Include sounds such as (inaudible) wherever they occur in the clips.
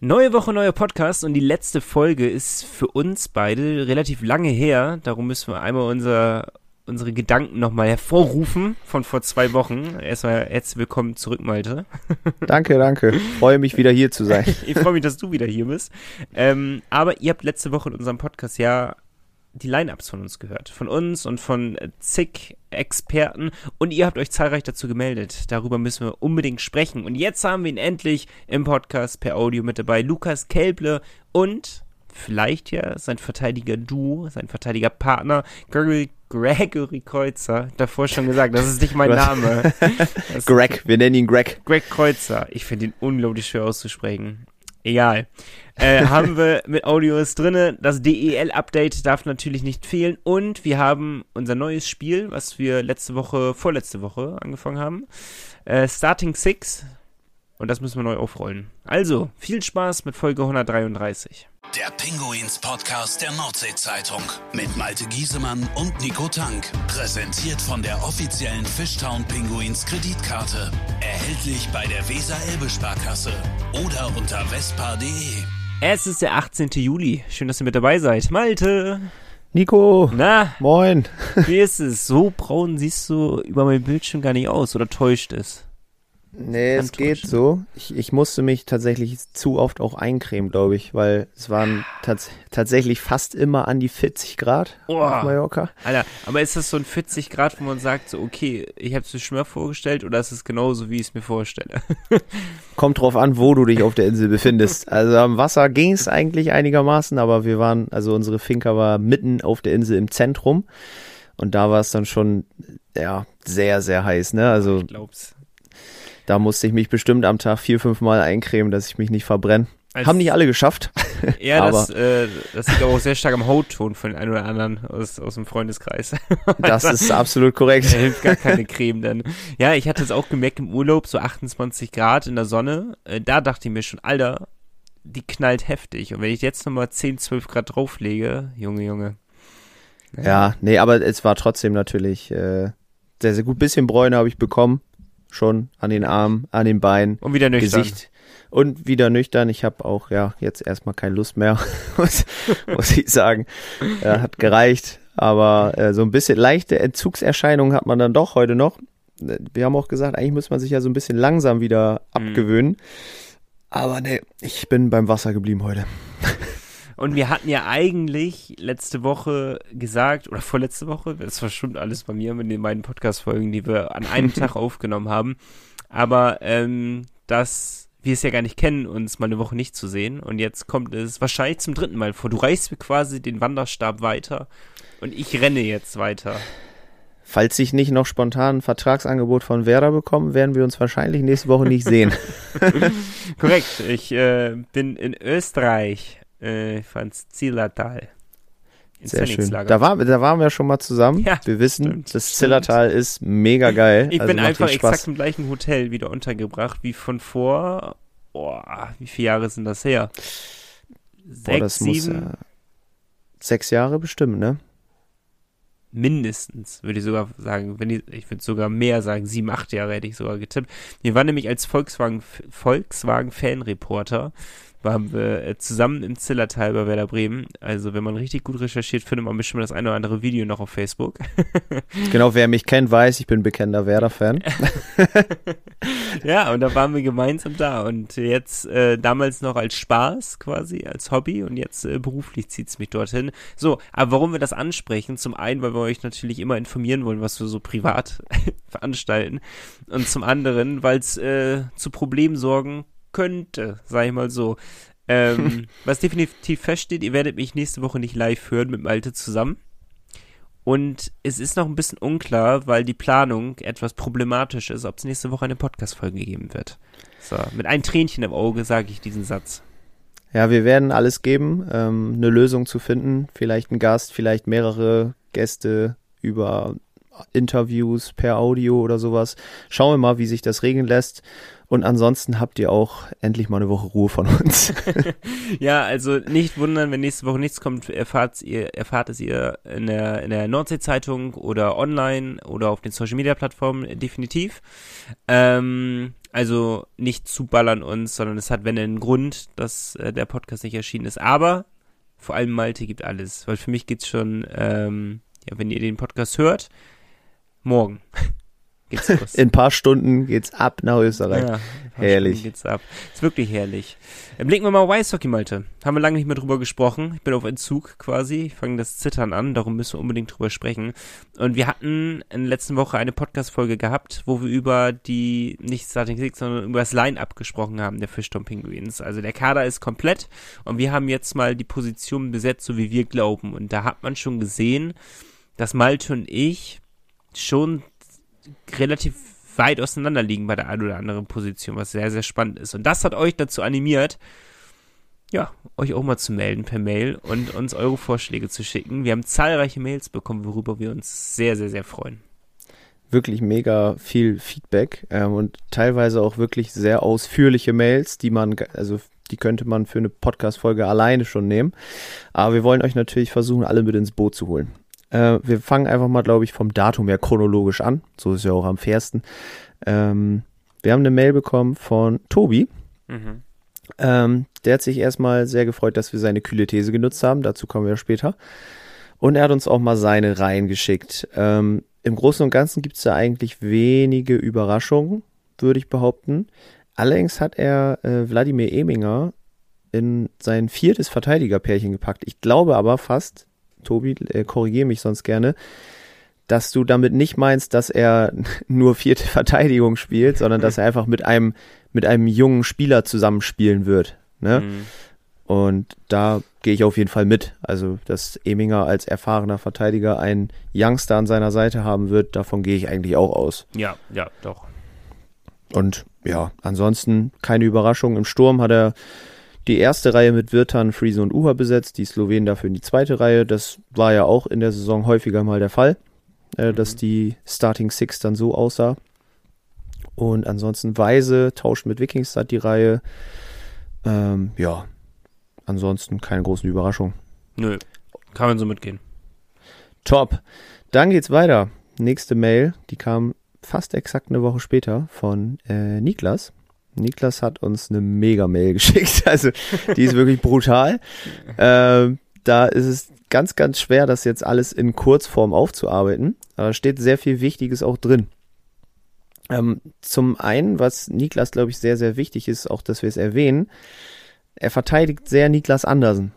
Neue Woche, neuer Podcast und die letzte Folge ist für uns beide relativ lange her. Darum müssen wir einmal unser, unsere Gedanken nochmal hervorrufen von vor zwei Wochen. Erstmal herzlich willkommen zurück, Malte. (laughs) Danke, danke. Freue mich wieder hier zu sein. ich freue mich, dass du wieder hier bist. Ähm, aber ihr habt letzte Woche in unserem Podcast ja die Line-Ups von uns gehört. Von uns und von zig Experten. Und ihr habt euch zahlreich dazu gemeldet. Darüber müssen wir unbedingt sprechen. Und jetzt haben wir ihn endlich im Podcast per Audio mit dabei. Lukas Kelble und vielleicht ja sein Verteidiger Du, sein Verteidiger Partner, Gregory, Gregory Kreuzer. Davor schon gesagt, das ist nicht mein (laughs) Name. (laughs) Greg, wir nennen ihn Greg. Greg Kreuzer. Ich finde ihn unglaublich schwer auszusprechen. Egal. Äh, (laughs) haben wir mit Audios drinne. Das DEL-Update darf natürlich nicht fehlen. Und wir haben unser neues Spiel, was wir letzte Woche, vorletzte Woche angefangen haben. Äh, Starting Six. Und das müssen wir neu aufrollen. Also, viel Spaß mit Folge 133. Der Pinguins Podcast der Nordsee-Zeitung mit Malte Giesemann und Nico Tank. Präsentiert von der offiziellen Fishtown Pinguins Kreditkarte. Erhältlich bei der Weser-Elbe-Sparkasse oder unter vespa.de. Es ist der 18. Juli. Schön, dass ihr mit dabei seid. Malte. Nico. Na, Moin. wie ist es? So braun siehst du über meinem Bildschirm gar nicht aus oder täuscht es? Nee, es geht so. Ich, ich musste mich tatsächlich zu oft auch eincremen, glaube ich, weil es waren tats tatsächlich fast immer an die 40 Grad Oh. auf Mallorca. Alter, aber ist das so ein 40 Grad, wo man sagt, so, okay, ich habe es mir schon mal vorgestellt oder ist es genauso, wie ich es mir vorstelle? (laughs) Kommt drauf an, wo du dich auf der Insel befindest. Also am Wasser ging es eigentlich einigermaßen, aber wir waren, also unsere Finca war mitten auf der Insel im Zentrum und da war es dann schon, ja, sehr, sehr heiß, ne? Also Ich glaub's. Da musste ich mich bestimmt am Tag vier, fünf Mal eincremen, dass ich mich nicht verbrenne. Als- Haben nicht alle geschafft. (laughs) Ja, das, äh, das liegt aber auch sehr stark am Hautton von den einen oder anderen aus, aus dem Freundeskreis. (laughs) das ist absolut Da korrekt. hilft gar keine Creme dann. Ja, ich hatte es auch gemerkt im Urlaub, so 28 Grad in der Sonne. Äh, da dachte ich mir schon, Alter, die knallt heftig. Und wenn ich jetzt nochmal 10, 12 Grad drauflege, Junge, Junge. Ja, nee, aber es war trotzdem natürlich äh, sehr, sehr gut. Bisschen Bräune habe ich bekommen. Schon an den Armen, an den Beinen, Und wieder nüchtern. Gesicht. Und wieder nüchtern. Ich habe auch, ja, jetzt erstmal keine Lust mehr, (laughs) muss, muss ich sagen. Äh, hat gereicht. Aber äh, so ein bisschen leichte Entzugserscheinungen hat man dann doch heute noch. Wir haben auch gesagt, eigentlich muss man sich ja so ein bisschen langsam wieder Mhm. abgewöhnen. Aber nee, ich bin beim Wasser geblieben heute. (laughs) Und wir hatten ja eigentlich letzte Woche gesagt, oder vorletzte Woche, das verschwimmt alles bei mir mit den beiden Podcast-Folgen, die wir an einem (laughs) Tag aufgenommen haben, aber ähm, dass wir es ja gar nicht kennen, uns mal eine Woche nicht zu sehen. Und jetzt kommt es wahrscheinlich zum dritten Mal vor. Du reichst mir quasi den Wanderstab weiter und ich renne jetzt weiter. Falls ich nicht noch spontan ein Vertragsangebot von Werder bekomme, werden wir uns wahrscheinlich nächste Woche nicht sehen. (laughs) Korrekt, ich äh, bin in Österreich, äh, ins Zillertal. Sehr schön. Da, war, da waren wir schon mal zusammen. Ja, wir wissen, stimmt, das stimmt. Zillertal ist mega geil. Ich also bin einfach exakt im gleichen Hotel wieder untergebracht wie von vor. Boah, wie viele Jahre sind das her? Sechs, Boah, das muss sieben, äh, sechs Jahre bestimmt, ne? mindestens, würde ich sogar sagen. Wenn ich, ich würde sogar mehr sagen, sieben, acht Jahre hätte ich sogar getippt. Wir waren nämlich als Volkswagen, Waren wir äh, zusammen im Zillertal bei Werder Bremen. Also, wenn man richtig gut recherchiert, findet man bestimmt das eine oder andere Video noch auf Facebook. (laughs) Genau, wer mich kennt, weiß, ich bin bekennender Werder-Fan. (laughs) Ja, und da waren wir gemeinsam da und jetzt äh, damals noch als Spaß quasi, als Hobby und jetzt äh, beruflich zieht's mich dorthin. So, aber warum wir das ansprechen? Zum einen, weil wir euch natürlich immer informieren wollen, was wir so privat (laughs) veranstalten und zum anderen, weil es äh, zu Problemen sorgen könnte, sag ich mal so. Ähm, (laughs) was definitiv feststeht, ihr werdet mich nächste Woche nicht live hören mit Malte zusammen. Und es ist noch ein bisschen unklar, weil die Planung etwas problematisch ist, ob es nächste Woche eine Podcast-Folge geben wird. So, mit einem Tränchen im Auge sage ich diesen Satz. Ja, wir werden alles geben, ähm, eine Lösung zu finden. Vielleicht ein Gast, vielleicht mehrere Gäste über Interviews per Audio oder sowas. Schauen wir mal, wie sich das regeln lässt. Und ansonsten habt ihr auch endlich mal eine Woche Ruhe von uns. (laughs) ja, also nicht wundern, wenn nächste Woche nichts kommt, erfahrt ihr, erfahrt es ihr in der, in der Nordsee-Zeitung oder online oder auf den Social-Media-Plattformen definitiv. Ähm, also nicht zuballern uns, sondern es hat, wenn einen Grund, dass äh, der Podcast nicht erschienen ist. Aber vor allem Malte gibt alles, weil für mich geht's schon, ähm, ja, wenn ihr den Podcast hört, morgen. Geht's los. In ein paar Stunden geht's ab nach Österreich. Ja, herrlich. Stunden geht's ab. Ist wirklich herrlich. Blicken wir mal auf Eishockey, Malte. Haben wir lange nicht mehr drüber gesprochen. Ich bin auf Entzug quasi. Ich fange das Zittern an, darum müssen wir unbedingt drüber sprechen. Und wir hatten in der letzten Woche eine Podcast-Folge gehabt, wo wir über die, nicht Starting Six, sondern über das Line-Up gesprochen haben, der Fischton Penguins. Also der Kader ist komplett und wir haben jetzt mal die Position besetzt, so wie wir glauben. Und da hat man schon gesehen, dass Malte und ich schon relativ weit auseinander liegen bei der einen oder anderen Position, was sehr, sehr spannend ist. Und das hat euch dazu animiert, ja, euch auch mal zu melden per Mail und uns eure Vorschläge zu schicken. Wir haben zahlreiche Mails bekommen, worüber wir uns sehr, sehr, sehr freuen. Wirklich mega viel Feedback ähm, und teilweise auch wirklich sehr ausführliche Mails, die man, also die könnte man für eine Podcast-Folge alleine schon nehmen. Aber wir wollen euch natürlich versuchen, alle mit ins Boot zu holen. Äh, wir fangen einfach mal, glaube ich, vom Datum her chronologisch an. So ist ja auch am fairsten. Ähm, wir haben eine Mail bekommen von Tobi. Mhm. Ähm, der hat sich erstmal sehr gefreut, dass wir seine kühle These genutzt haben. Dazu kommen wir später. Und er hat uns auch mal seine Reihen geschickt. Ähm, Im Großen und Ganzen gibt es da eigentlich wenige Überraschungen, würde ich behaupten. Allerdings hat er äh, Wladimir Eminger in sein viertes Verteidigerpärchen gepackt. Ich glaube aber fast, Tobi, äh, korrigiere mich sonst gerne, dass du damit nicht meinst, dass er (laughs) nur vierte (laughs) Verteidigung spielt, sondern dass er (laughs) einfach mit einem, mit einem jungen Spieler zusammenspielen wird. Ne? Mhm. Und da gehe ich auf jeden Fall mit. Also, dass Eminger als erfahrener Verteidiger einen Youngster an seiner Seite haben wird, davon gehe ich eigentlich auch aus. Ja, ja, doch. Und ja, ansonsten keine Überraschung. Im Sturm hat er die erste Reihe mit Wirtan, Friese und Uha besetzt, die Slowenen dafür in die zweite Reihe. Das war ja auch in der Saison häufiger mal der Fall, äh, dass mhm. die Starting Six dann so aussah. Und ansonsten Weise tauscht mit Wikingstad die Reihe. Ähm, ja, ansonsten keine großen Überraschungen. Nö, kann man so mitgehen. Top. Dann geht's weiter. Nächste Mail, die kam fast exakt eine Woche später von äh, Niklas. Niklas hat uns eine Mega-Mail (laughs) geschickt. Also die ist wirklich brutal. (laughs) Ähm, da ist es ganz, ganz schwer, das jetzt alles in Kurzform aufzuarbeiten. Aber da steht sehr viel Wichtiges auch drin. Ähm, zum einen, was Niklas, glaube ich, sehr, sehr wichtig ist, auch dass wir es erwähnen, er verteidigt sehr Niklas Andersen.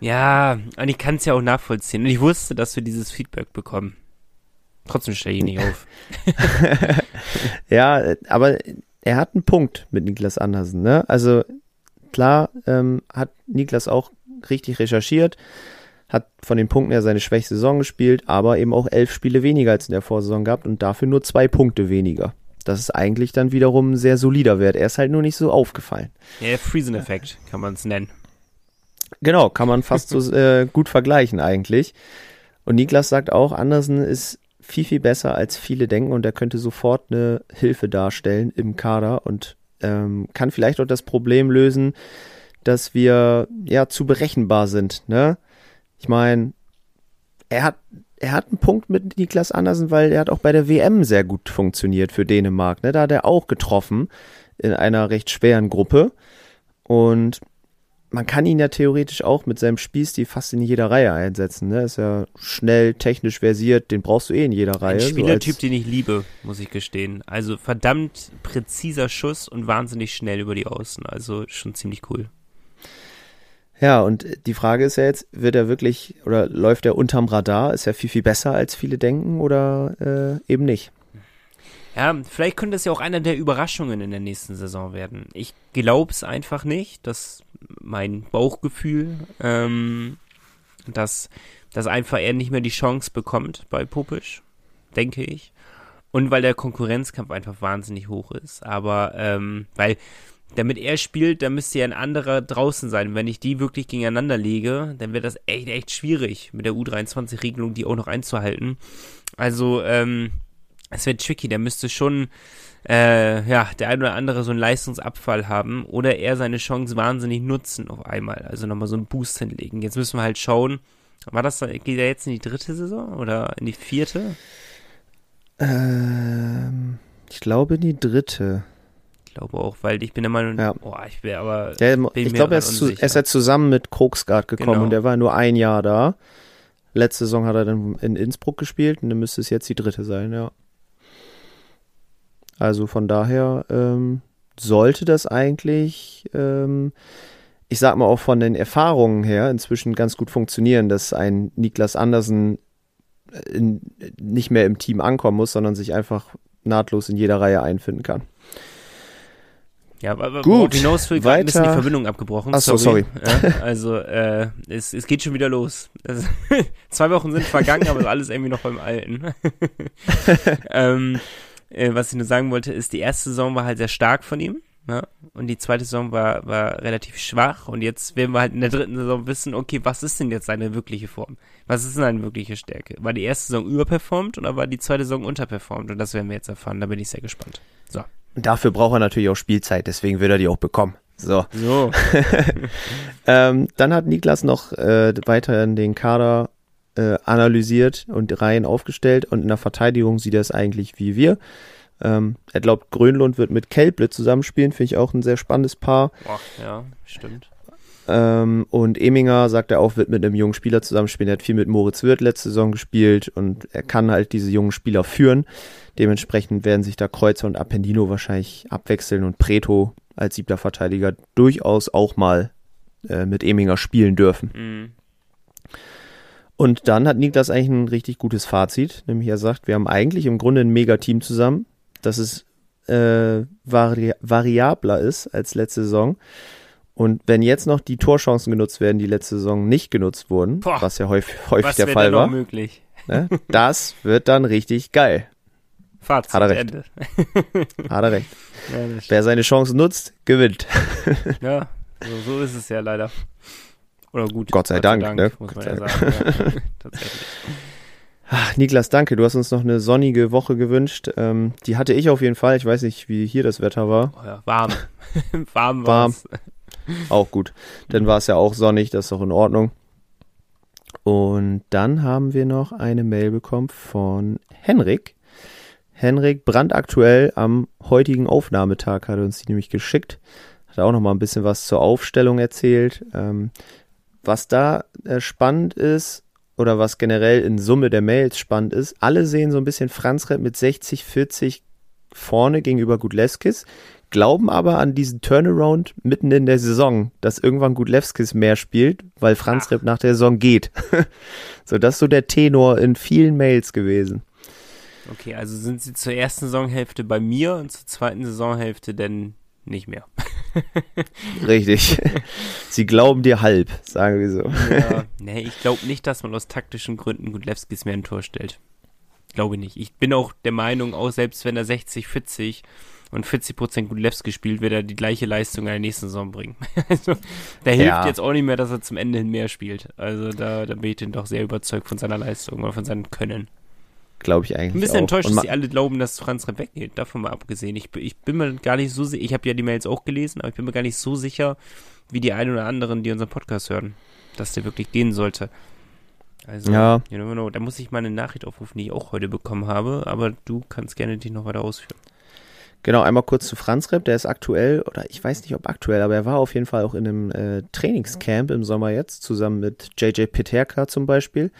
Ja, und ich kann es ja auch nachvollziehen. Und ich wusste, dass wir dieses Feedback bekommen. Trotzdem stelle ich ihn nicht (laughs) auf. ja, aber er hat einen Punkt mit Niklas Andersen. Ne? Also klar ähm, hat Niklas auch richtig recherchiert, hat von den Punkten her seine schwächste Saison gespielt, aber eben auch elf Spiele weniger als in der Vorsaison gehabt und dafür nur zwei Punkte weniger. Das ist eigentlich dann wiederum ein sehr solider Wert. Er ist halt nur nicht so aufgefallen. Ja, der Friesen-Effekt kann man es nennen. Genau, kann man fast so äh, gut vergleichen eigentlich. Und Niklas sagt auch, Andersen ist viel, viel besser, als viele denken und er könnte sofort eine Hilfe darstellen im Kader und ähm, kann vielleicht auch das Problem lösen, dass wir ja zu berechenbar sind. Ne? Ich meine, er hat er hat einen Punkt mit Niklas Andersen, weil er hat auch bei der WM sehr gut funktioniert für Dänemark. Ne? Da hat er auch getroffen in einer recht schweren Gruppe. Und man kann ihn ja theoretisch auch mit seinem Spielstil fast in jeder Reihe einsetzen. Ne? Ist ja schnell, technisch versiert, den brauchst du eh in jeder Reihe. Ein Spielertyp, so den ich liebe, muss ich gestehen. Also verdammt präziser Schuss und wahnsinnig schnell über die Außen. Also schon ziemlich cool. Ja, und die Frage ist ja jetzt, wird er wirklich oder läuft er unterm Radar? Ist er viel, viel besser, als viele denken oder äh, eben nicht? Ja, vielleicht könnte es ja auch einer der Überraschungen in der nächsten Saison werden. Ich glaube es einfach nicht, dass mein Bauchgefühl, ähm, dass, dass einfach er nicht mehr die Chance bekommt bei Popisch, denke ich. Und weil der Konkurrenzkampf einfach wahnsinnig hoch ist. Aber, ähm, weil, damit er spielt, da müsste ja ein anderer draußen sein. Wenn ich die wirklich gegeneinander lege, dann wird das echt, echt schwierig mit der U23-Regelung, die auch noch einzuhalten. Also, ähm, es wird tricky, der müsste schon, äh, ja, der ein oder andere so einen Leistungsabfall haben oder er seine Chance wahnsinnig nutzen auf einmal, also nochmal so einen Boost hinlegen. Jetzt müssen wir halt schauen, war das, geht er jetzt in die dritte Saison oder in die vierte? Ähm, ich glaube in die dritte. Ich glaube auch, weil ich bin der Meinung, Ja. oh, ich wäre aber, Der, ich glaube, er, ist zu- er ist ja zusammen mit Krogsgard gekommen Genau. und der war nur ein Jahr da. Letzte Saison hat er dann in Innsbruck gespielt und dann müsste es jetzt die dritte sein, ja. Also von daher ähm, sollte das eigentlich, ähm, ich sag mal auch von den Erfahrungen her, inzwischen ganz gut funktionieren, dass ein Niklas Andersen in, nicht mehr im Team ankommen muss, sondern sich einfach nahtlos in jeder Reihe einfinden kann. Ja, aber Gut, hinaus will, gerade ein bisschen die weiter. Verbindung abgebrochen. Ach so, sorry. Ja, also, äh, es, es geht schon wieder los. Also, (laughs) zwei Wochen sind vergangen, aber alles irgendwie noch beim Alten. (laughs) ähm, äh, was ich nur sagen wollte, ist, die erste Saison war halt sehr stark von ihm. Ja? Und die zweite Saison war, war relativ schwach. Und jetzt werden wir halt in der dritten Saison wissen, okay, was ist denn jetzt seine wirkliche Form? Was ist denn seine wirkliche Stärke? War die erste Saison überperformt oder war die zweite Saison unterperformt? Und das werden wir jetzt erfahren. Da bin ich sehr gespannt. So. Und dafür braucht er natürlich auch Spielzeit, deswegen wird er die auch bekommen. So. So. (laughs) Ähm, dann hat Niklas noch äh, weiterhin den Kader äh, analysiert und Reihen aufgestellt und in der Verteidigung sieht er es eigentlich wie wir. Ähm, er glaubt, Grönlund wird mit Kelble zusammenspielen, finde ich auch ein sehr spannendes Paar. Boah, ja, stimmt. Ähm, und Eminger, sagt er auch, wird mit einem jungen Spieler zusammenspielen. Er hat viel mit Moritz Wirth letzte Saison gespielt und er kann halt diese jungen Spieler führen. Dementsprechend werden sich da Kreuzer und Appendino wahrscheinlich abwechseln und Preto als siebter Verteidiger durchaus auch mal äh, mit Eminger spielen dürfen. Mhm. Und dann hat Niklas eigentlich ein richtig gutes Fazit, nämlich er sagt, wir haben eigentlich im Grunde ein Mega-Team zusammen, dass es äh, vari variabler ist als letzte Saison. Und wenn jetzt noch die Torchancen genutzt werden, die letzte Saison nicht genutzt wurden, Boah. was ja häufig, häufig Was der Fall war, möglich? ne, das wird dann richtig geil. Fazit, Hat er recht. Ende. (laughs) Hat er recht. Ja, Wer seine Chancen nutzt, gewinnt. Ja, so, so ist es ja leider. Oder gut. Gott sei Dank, ne? muss Gott man ja sagen. Ja, (laughs) tatsächlich. Ach, Niklas, danke. Du hast uns noch eine sonnige Woche gewünscht. Ähm, die hatte ich auf jeden Fall. Ich weiß nicht, wie hier das Wetter war. Oh ja, warm. warm (laughs) Warm. war's. Auch gut. Dann war es ja auch sonnig, das ist doch in Ordnung. Und dann haben wir noch eine Mail bekommen von Henrik. Henrik, brandaktuell am heutigen Aufnahmetag hat er uns die nämlich geschickt. Hat auch noch mal ein bisschen was zur Aufstellung erzählt. Ähm, was da äh, spannend ist, oder was generell in Summe der Mails spannend ist, alle sehen so ein bisschen Franzred mit 60, 40 vorne gegenüber Gudleskis, glauben aber an diesen Turnaround mitten in der Saison, dass irgendwann Gudlewskis mehr spielt, weil Franz. Repp nach der Saison geht. (laughs) so, das ist so der Tenor in vielen Mails gewesen. Okay, also sind sie zur ersten Saisonhälfte bei mir und zur zweiten Saisonhälfte denn nicht mehr. (laughs) Richtig. Sie glauben dir halb, sagen wir so. Ja, (laughs) nee, ich glaube nicht, dass man aus taktischen Gründen Gudlewskis mehr ein Tor stellt. Glaube nicht. Ich bin auch der Meinung, auch selbst wenn er 60, 40 und 40% Gudlewski spielt, wird er die gleiche Leistung in der nächsten Saison bringen. (laughs) also, da hilft Ja. jetzt auch nicht mehr, dass er zum Ende hin mehr spielt. Also, da, da bin ich dann doch sehr überzeugt von seiner Leistung oder von seinem Können. Glaube ich eigentlich Ein bisschen auch. enttäuscht, dass sie alle glauben, dass Franz Repp weggeht. Davon mal abgesehen. Ich, ich bin mir gar nicht so sicher. Ich habe ja die Mails auch gelesen, aber ich bin mir gar nicht so sicher, wie die einen oder anderen, die unseren Podcast hören, dass der wirklich gehen sollte. Also, Ja. you never know. Da muss ich mal eine Nachricht aufrufen, die ich auch heute bekommen habe, aber du kannst gerne dich noch weiter ausführen. Genau, einmal kurz zu Franz Repp, der ist aktuell, oder ich weiß nicht, ob aktuell, aber er war auf jeden Fall auch in einem äh, Trainingscamp im Sommer jetzt, zusammen mit JJ Peterka zum Beispiel.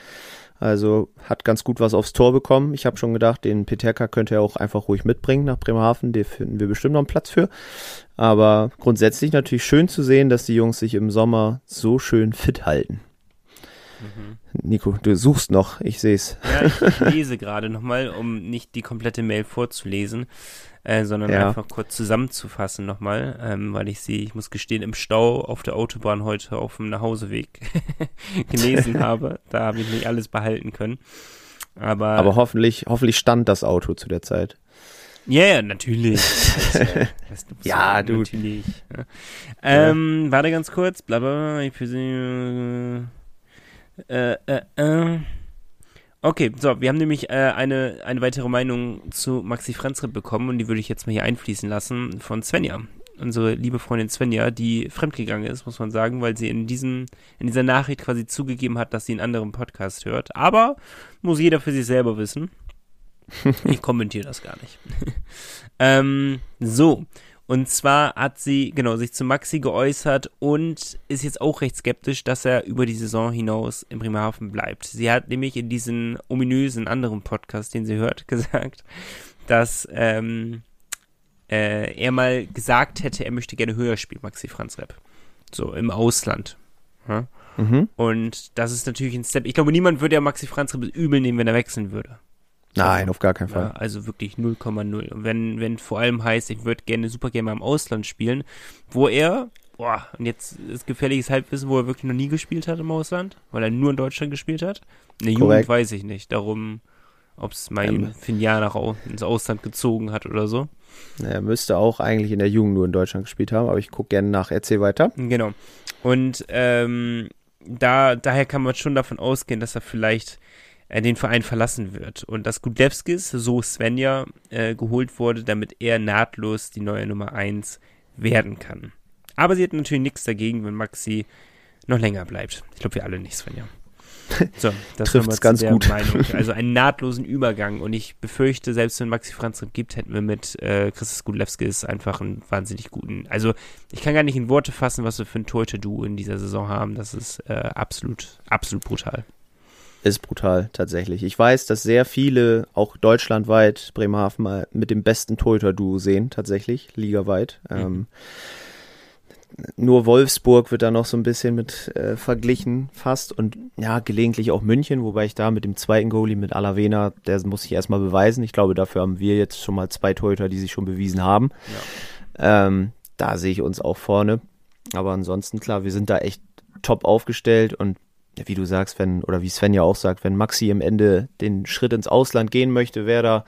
Also hat ganz gut was aufs Tor bekommen. Ich habe schon gedacht, den Peterka könnte er auch einfach ruhig mitbringen nach Bremerhaven. Den finden wir bestimmt noch einen Platz für. Aber grundsätzlich natürlich schön zu sehen, dass die Jungs sich im Sommer so schön fit halten. Nico, du suchst noch, ich seh's. Ja, ich, ich (laughs) lese gerade nochmal, um nicht die komplette Mail vorzulesen, äh, sondern Ja. einfach kurz zusammenzufassen nochmal, ähm, weil ich sie, ich muss gestehen, im Stau auf der Autobahn heute auf dem Nachhauseweg (laughs) gelesen (laughs) habe. Da habe ich nicht alles behalten können. Aber, Aber hoffentlich, hoffentlich stand das Auto zu der Zeit. ja, ja, natürlich. Also, Ja, du- Natürlich. Ja. Ähm, warte ganz kurz. Bla, bla, bla, ich persönlich, äh, äh, äh. Okay, so, wir haben nämlich äh, eine, eine weitere Meinung zu Maxi Franzreb bekommen und die würde ich jetzt mal hier einfließen lassen von Svenja. Unsere liebe Freundin Svenja, die fremdgegangen ist, muss man sagen, weil sie in diesem, in dieser Nachricht quasi zugegeben hat, dass sie einen anderen Podcast hört. Aber muss jeder für sich selber wissen. (laughs) Ich kommentiere das gar nicht. (laughs) ähm, so. Und zwar hat sie, genau, sich zu Maxi geäußert und ist jetzt auch recht skeptisch, dass er über die Saison hinaus in Bremerhaven bleibt. Sie hat nämlich in diesem ominösen anderen Podcast, den sie hört, (laughs) gesagt, dass ähm, äh, er mal gesagt hätte, er möchte gerne höher spielen, Maxi Franz Repp. So, im Ausland. Ja? Mhm. Und das ist natürlich ein Step. Ich glaube, niemand würde ja Maxi Franz Repp übel nehmen, wenn er wechseln würde. Nein, auf gar keinen Fall. Ja, also wirklich 0,0. Und wenn, wenn vor allem heißt, ich würde gerne super gerne mal im Ausland spielen, wo er, boah, und jetzt ist gefährliches Halbwissen, wo er wirklich noch nie gespielt hat im Ausland, weil er nur in Deutschland gespielt hat. In der Jugend weiß ich nicht. Darum, ob es mal Ähm. für ein Jahr nach ins Ausland gezogen hat oder so. Er müsste auch eigentlich in der Jugend nur in Deutschland gespielt haben, aber ich gucke gerne nach. Erzähl weiter. Genau. Und ähm, da, daher kann man schon davon ausgehen, dass er vielleicht äh, den Verein verlassen wird. Und dass Gudlewskis, so Svenja, äh, geholt wurde, damit er nahtlos die neue Nummer 1 werden kann. Aber sie hat natürlich nichts dagegen, wenn Maxi noch länger bleibt. Ich glaube, wir alle nicht, Svenja. (laughs) So, das zu ganz gut. Meinung. (laughs) Also einen nahtlosen Übergang. Und ich befürchte, selbst wenn Maxi Franz gibt, hätten wir mit äh, Christus Gudlewskis einfach einen wahnsinnig guten. Also ich kann gar nicht in Worte fassen, was wir für ein Torhüter-Duo in dieser Saison haben. Das ist äh, absolut, absolut brutal. Ist brutal, tatsächlich. Ich weiß, dass sehr viele, auch deutschlandweit, Bremerhaven mal mit dem besten Torhüter-Duo sehen, tatsächlich, ligaweit. Ähm, nur Wolfsburg wird da noch so ein bisschen mit äh, verglichen, fast. Und ja, gelegentlich auch München, wobei ich da mit dem zweiten Goalie, mit Alavena, der muss sich erstmal beweisen. Ich glaube, dafür haben wir jetzt schon mal zwei Torhüter, die sich schon bewiesen haben. Ähm, da sehe ich uns auch vorne. Aber ansonsten, klar, wir sind da echt top aufgestellt und ja, wie du sagst, wenn, oder wie Sven ja auch sagt, wenn Maxi am Ende den Schritt ins Ausland gehen möchte, wäre da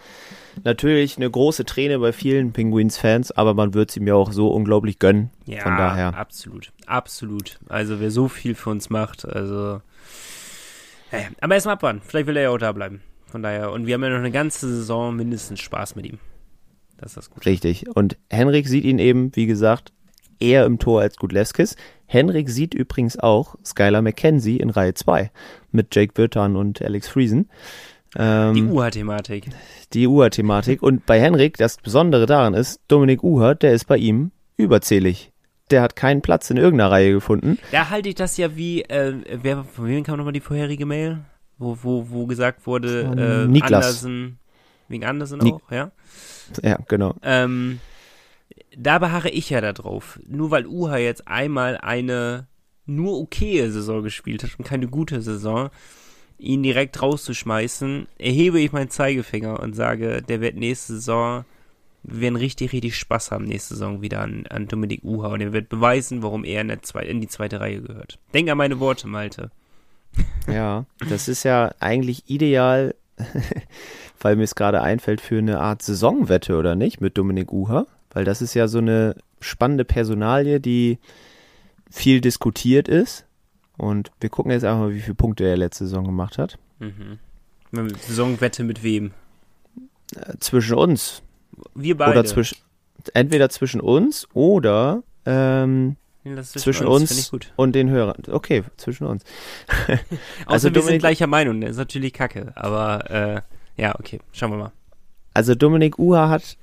natürlich eine große Träne bei vielen Penguins-Fans, aber man wird es ihm ja auch so unglaublich gönnen. Ja, Von daher. absolut, absolut. Also wer so viel für uns macht, also. Naja, aber erstmal abwarten. Vielleicht will er ja auch da bleiben. Von daher. Und wir haben ja noch eine ganze Saison mindestens Spaß mit ihm. Das ist das Gute. Richtig. Und Henrik sieht ihn eben, wie gesagt, eher im Tor als Gudlewskis. Henrik sieht übrigens auch Skylar McKenzie in Reihe 2 mit Jake Wirtan und Alex Friesen. Ähm, Die UHA-Thematik. die Uher-Thematik. Und bei Henrik, das Besondere daran ist, Dominik Uher, der ist bei ihm überzählig. Der hat keinen Platz in irgendeiner Reihe gefunden. Da halte ich das ja wie, äh, wer, von wem kam nochmal die vorherige Mail? Wo, wo, wo gesagt wurde, äh, Niklas. Andersen, wegen Andersen Ni- auch, ja? Ja, genau. Ähm, da beharre ich ja da drauf. Nur weil Uha jetzt einmal eine nur okaye Saison gespielt hat und keine gute Saison, ihn direkt rauszuschmeißen, erhebe ich meinen Zeigefinger und sage, der wird nächste Saison, wir werden richtig, richtig Spaß haben nächste Saison wieder an, an Dominik Uha und er wird beweisen, warum er in, der zwei, in die zweite Reihe gehört. Denk an meine Worte, Malte. Ja, das ist ja eigentlich ideal, (laughs) weil mir es gerade einfällt, für eine Art Saisonwette, oder nicht, mit Dominik Uher? Weil das ist ja so eine spannende Personalie, die viel diskutiert ist. Und wir gucken jetzt einfach mal, wie viele Punkte er letzte Saison gemacht hat. Mhm. Saisonwette mit wem? Äh, zwischen uns. Wir beide. Oder zwischen, entweder zwischen uns oder ähm, zwischen uns gut. und den Hörern. Okay, zwischen uns. (laughs) Außer Also wir sind gleicher Meinung, das ist natürlich kacke. Aber äh, ja, okay, schauen wir mal. Also Dominik Uha hat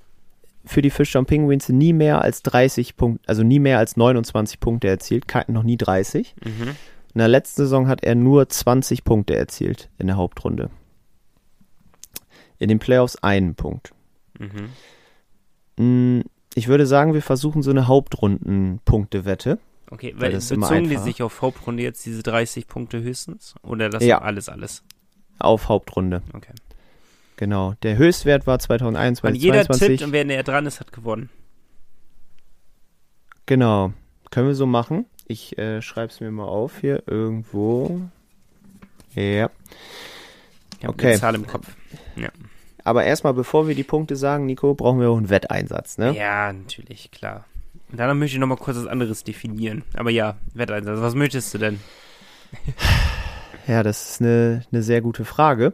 für die Fischtown Penguins nie mehr als 30 Punkte, also nie mehr als 29 Punkte erzielt, noch nie 30. Mhm. In der letzten Saison hat er nur 20 Punkte erzielt in der Hauptrunde. In den Playoffs einen Punkt. Mhm. Mm, Ich würde sagen, wir versuchen so eine Hauptrunden-Punkte-Wette. Okay, Weil weil das bezogen die sich auf Hauptrunde jetzt diese 30 Punkte höchstens? Oder das Ja. war alles, alles? auf Hauptrunde. Okay. Genau. Der Höchstwert war Und 2021, jeder 2022. tippt und wer näher dran ist, hat gewonnen. Genau. Können wir so machen. Ich äh, schreibe es mir mal auf hier irgendwo. Ja. Ich habe Okay. eine Zahl im Kopf. Aber erstmal, bevor wir die Punkte sagen, Nico, brauchen wir auch einen Wetteinsatz, ne? Ja, natürlich, klar. Und danach möchte ich nochmal kurz was anderes definieren. Aber ja, Wetteinsatz. Was möchtest du denn? ja, das ist eine, eine sehr gute Frage.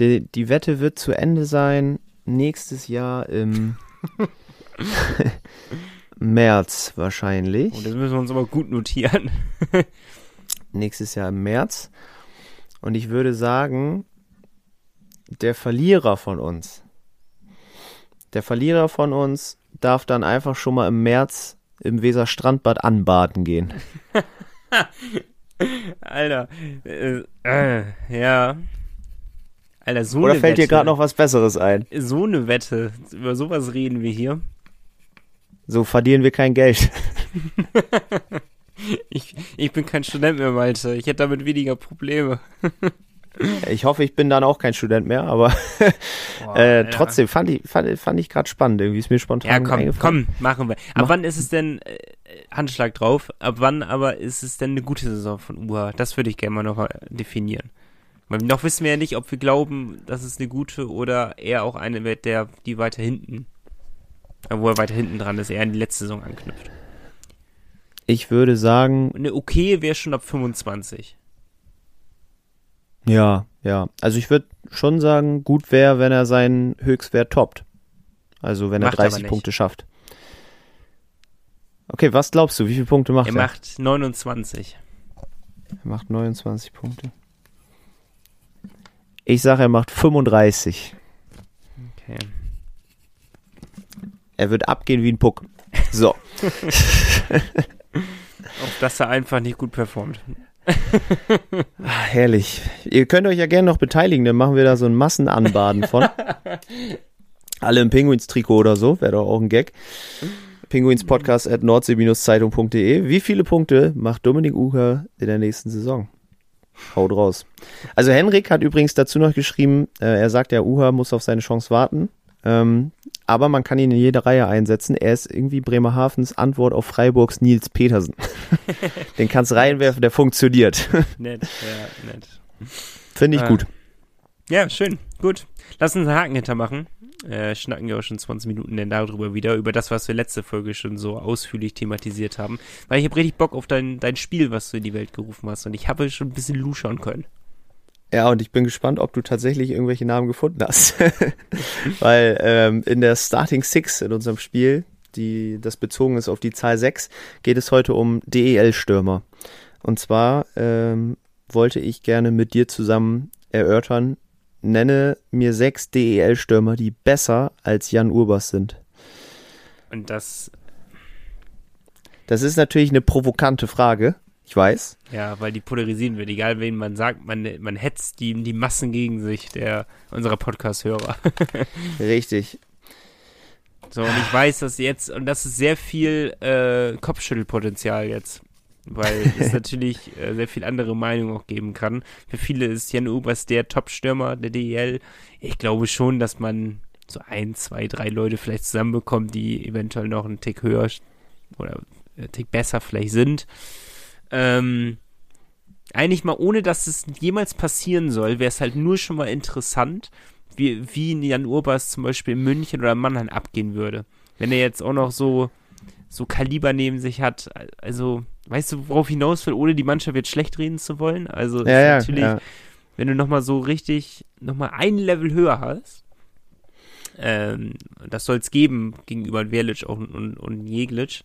Die, die Wette wird zu Ende sein nächstes Jahr im (laughs) März wahrscheinlich. Und das müssen wir uns aber gut notieren. (laughs) nächstes Jahr im März. Und ich würde sagen, der Verlierer von uns, der Verlierer von uns darf dann einfach schon mal im März im Weserstrandbad anbaden gehen. (laughs) Alter, äh, äh, ja. Alter, so Oder fällt dir Wette. gerade noch was Besseres ein? So eine Wette. Über sowas reden wir hier. So verdienen wir kein Geld. (laughs) Ich, ich bin kein Student mehr, Malte. Ich hätte damit weniger Probleme. (laughs) Ich hoffe, ich bin dann auch kein Student mehr, aber (laughs) Boah, äh, trotzdem fand ich, fand, fand ich gerade spannend. Irgendwie ist mir spontan Ja, komm, komm, machen wir. Ab Mach- wann ist es denn, äh, Handschlag drauf, ab wann aber ist es denn eine gute Saison von UHA? Das würde ich gerne mal noch definieren. Noch wissen wir ja nicht, ob wir glauben, dass es eine gute oder eher auch eine wird, der, die weiter hinten, äh, wo er weiter hinten dran ist, eher an die letzte Saison anknüpft. Ich würde sagen, eine okay wäre schon ab 25. ja, ja. Also ich würde schon sagen, gut wäre, wenn er seinen Höchstwert toppt. Also wenn er Macht er aber 30 nicht. Punkte schafft. Okay, was glaubst du? Wie viele Punkte macht Er er? macht 29. Er macht 29 Punkte. Ich sage, er macht 35. Okay. Er wird abgehen wie ein Puck. So. (laughs) Auf dass er einfach nicht gut performt. Ah, (laughs) herrlich. Ihr könnt euch ja gerne noch beteiligen, dann machen wir da so ein Massenanbaden von. (laughs) Alle im Pinguins-Trikot oder so, wäre doch auch ein Gag. Pinguinspodcast at nordsee-zeitung.de. Wie viele Punkte macht Dominik Uher in der nächsten Saison? Haut raus. Also Henrik hat übrigens dazu noch geschrieben, äh, er sagt ja, Uher muss auf seine Chance warten. Ähm, aber man kann ihn in jede Reihe einsetzen. Er ist irgendwie Bremerhavens Antwort auf Freiburgs Nils Petersen. (laughs) Den kannst reinwerfen, der funktioniert. Nett, ja, nett. Finde ich Ah. gut. Ja, schön. Gut. Lass uns einen Haken hintermachen. Äh, schnacken ja auch schon 20 Minuten denn darüber wieder, über das, was wir letzte Folge schon so ausführlich thematisiert haben. Weil ich habe richtig Bock auf dein, dein Spiel, was du in die Welt gerufen hast. Und ich habe schon ein bisschen luschern können. Ja, und ich bin gespannt, ob du tatsächlich irgendwelche Namen gefunden hast. (laughs) Weil ähm, in der Starting Six in unserem Spiel, die das bezogen ist auf die Zahl 6, geht es heute um DEL-Stürmer. Und zwar ähm, wollte ich gerne mit dir zusammen erörtern, nenne mir sechs DEL-Stürmer, die besser als Jan Urbas sind. Und das, Das ist natürlich eine provokante Frage, ich weiß. ja, weil die polarisieren wird. Egal wen man sagt, man, man hetzt die, die Massen gegen sich, der unserer Podcast-Hörer. (laughs) Richtig. So, und ich weiß, dass jetzt, und das ist sehr viel äh, Kopfschüttelpotenzial jetzt. Weil (laughs) es natürlich äh, sehr viel andere Meinungen auch geben kann. Für viele ist Jan Ubers der Top-Stürmer der DEL. Ich glaube schon, dass man so ein, zwei, drei Leute vielleicht zusammenbekommt, die eventuell noch einen Tick höher oder einen Tick besser vielleicht sind. Ähm, eigentlich mal ohne, dass es jemals passieren soll, wäre es halt nur schon mal interessant, wie, wie Jan Urbas zum Beispiel in München oder Mannheim abgehen würde. Wenn er jetzt auch noch so, so Kaliber neben sich hat, also, weißt du, worauf hinaus will, ohne die Mannschaft jetzt schlecht reden zu wollen? Also, Ja, natürlich, ja. wenn du nochmal so richtig, nochmal ein Level höher hast, ähm, das soll es geben gegenüber Verlic auch und, und, und Jeglic,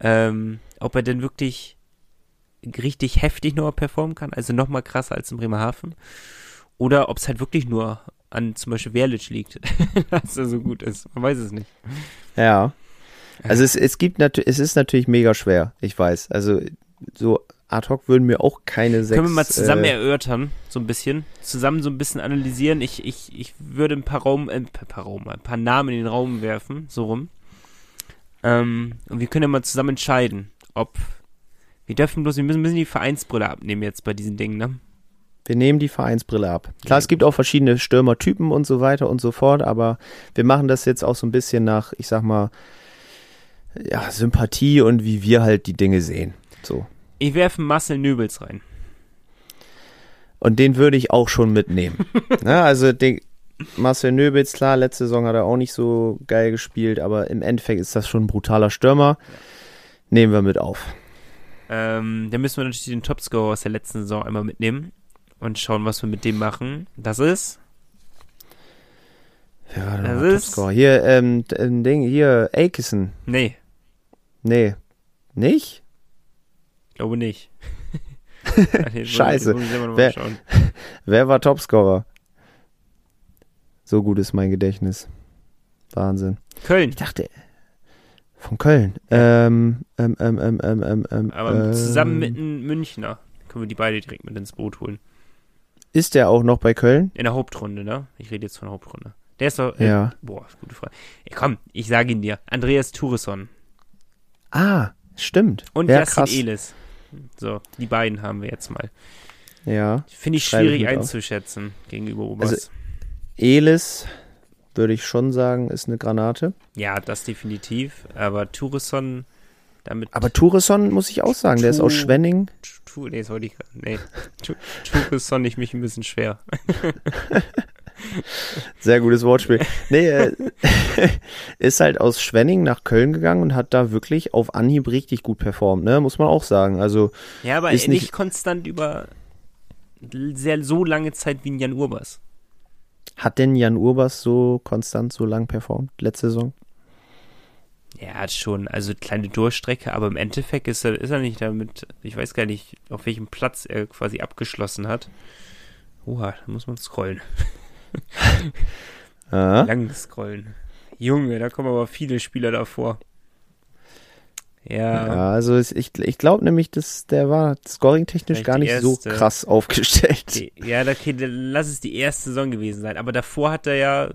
ähm, ob er denn wirklich richtig heftig nochmal performen kann, also nochmal krasser als in Bremerhaven, oder ob es halt wirklich nur an zum Beispiel Verlic liegt, (laughs) dass er so gut ist. Man weiß es nicht. Ja. (laughs) Also es, es gibt natürlich, es ist natürlich mega schwer, ich weiß. Also so ad hoc würden mir auch keine sechs. Können wir mal zusammen äh, erörtern, so ein bisschen, zusammen so ein bisschen analysieren. Ich, ich, ich würde ein paar Raum, äh, ein paar Raum, ein paar Namen in den Raum werfen, so rum. Ähm, und wir können ja mal zusammen entscheiden, ob wir dürfen bloß, wir müssen ein bisschen die Vereinsbrille abnehmen jetzt bei diesen Dingen, ne? wir nehmen die Vereinsbrille ab. Klar, es gibt auch verschiedene Stürmertypen und so weiter und so fort, aber wir machen das jetzt auch so ein bisschen nach, ich sag mal, ja, Sympathie und wie wir halt die Dinge sehen. So. Ich werfe Marcel Nöbels rein. Und den würde ich auch schon mitnehmen. (laughs) Na, also den, Marcel Nöbels, klar, letzte Saison hat er auch nicht so geil gespielt, aber im Endeffekt ist das schon ein brutaler Stürmer. Nehmen wir mit auf. Ähm, da müssen wir natürlich den Topscorer aus der letzten Saison einmal mitnehmen. und schauen, was wir mit dem machen. Das ist. Ja, Das das ist- Topscorer. Hier, ähm, Ding, hier, Aikison. Nee, Nee. Nicht? glaube nicht. (laughs) (laughs) Nee, Scheiße. ich Wer-. (laughs) Wer war Topscorer? So gut ist mein Gedächtnis. Wahnsinn. Köln. Ich dachte, von Köln. Ähm, ähm, ähm, ähm, ähm, ähm, ähm, Aber zusammen ähm, mit einem Münchner können wir die beide direkt mit ins Boot holen. Ist der auch noch bei Köln? In der Hauptrunde, ne? Ich rede jetzt von der Hauptrunde. Der ist doch. Äh, Ja. Boah, gute Frage. Ja, komm, ich sage ihn dir. Andreas Turesson Ah, stimmt. und ja, krass. Elis. So, die beiden haben wir jetzt mal. Ja. Finde ich schwierig mit auf. einzuschätzen gegenüber Obers. Also- Elis, würde ich schon sagen, ist eine Granate. ja, das definitiv. Aber Turesson damit. Aber Turesson muss ich auch sagen, der ist aus Tu- Schwenning. Tu, nee, das wollte ich. Nee. (laughs) Tu- Turesson ich mich ein bisschen schwer. (laughs) Sehr gutes Wortspiel. Nee, äh, (laughs) ist halt aus Schwenning nach Köln gegangen und hat da wirklich auf Anhieb richtig gut performt, ne? Muss man auch sagen. Also, Ja, aber Ist nicht, nicht- konstant über sehr so lange Zeit wie ein Jan Urbas. hat denn Jan Urbas so konstant so lang performt letzte Saison? Ja, hat schon, also kleine Durchstrecke, aber im Endeffekt ist er, ist er nicht damit, ich weiß gar nicht, auf welchem Platz er quasi abgeschlossen hat. Oha, da muss man scrollen. Ah, Lang scrollen. Junge, da kommen aber viele Spieler davor. Ja, ja, also ich, ich glaube nämlich, dass der war scoring-technisch gar nicht so krass aufgestellt. die, ja, okay, dann lass es die erste Saison gewesen sein. Aber davor hat er ja,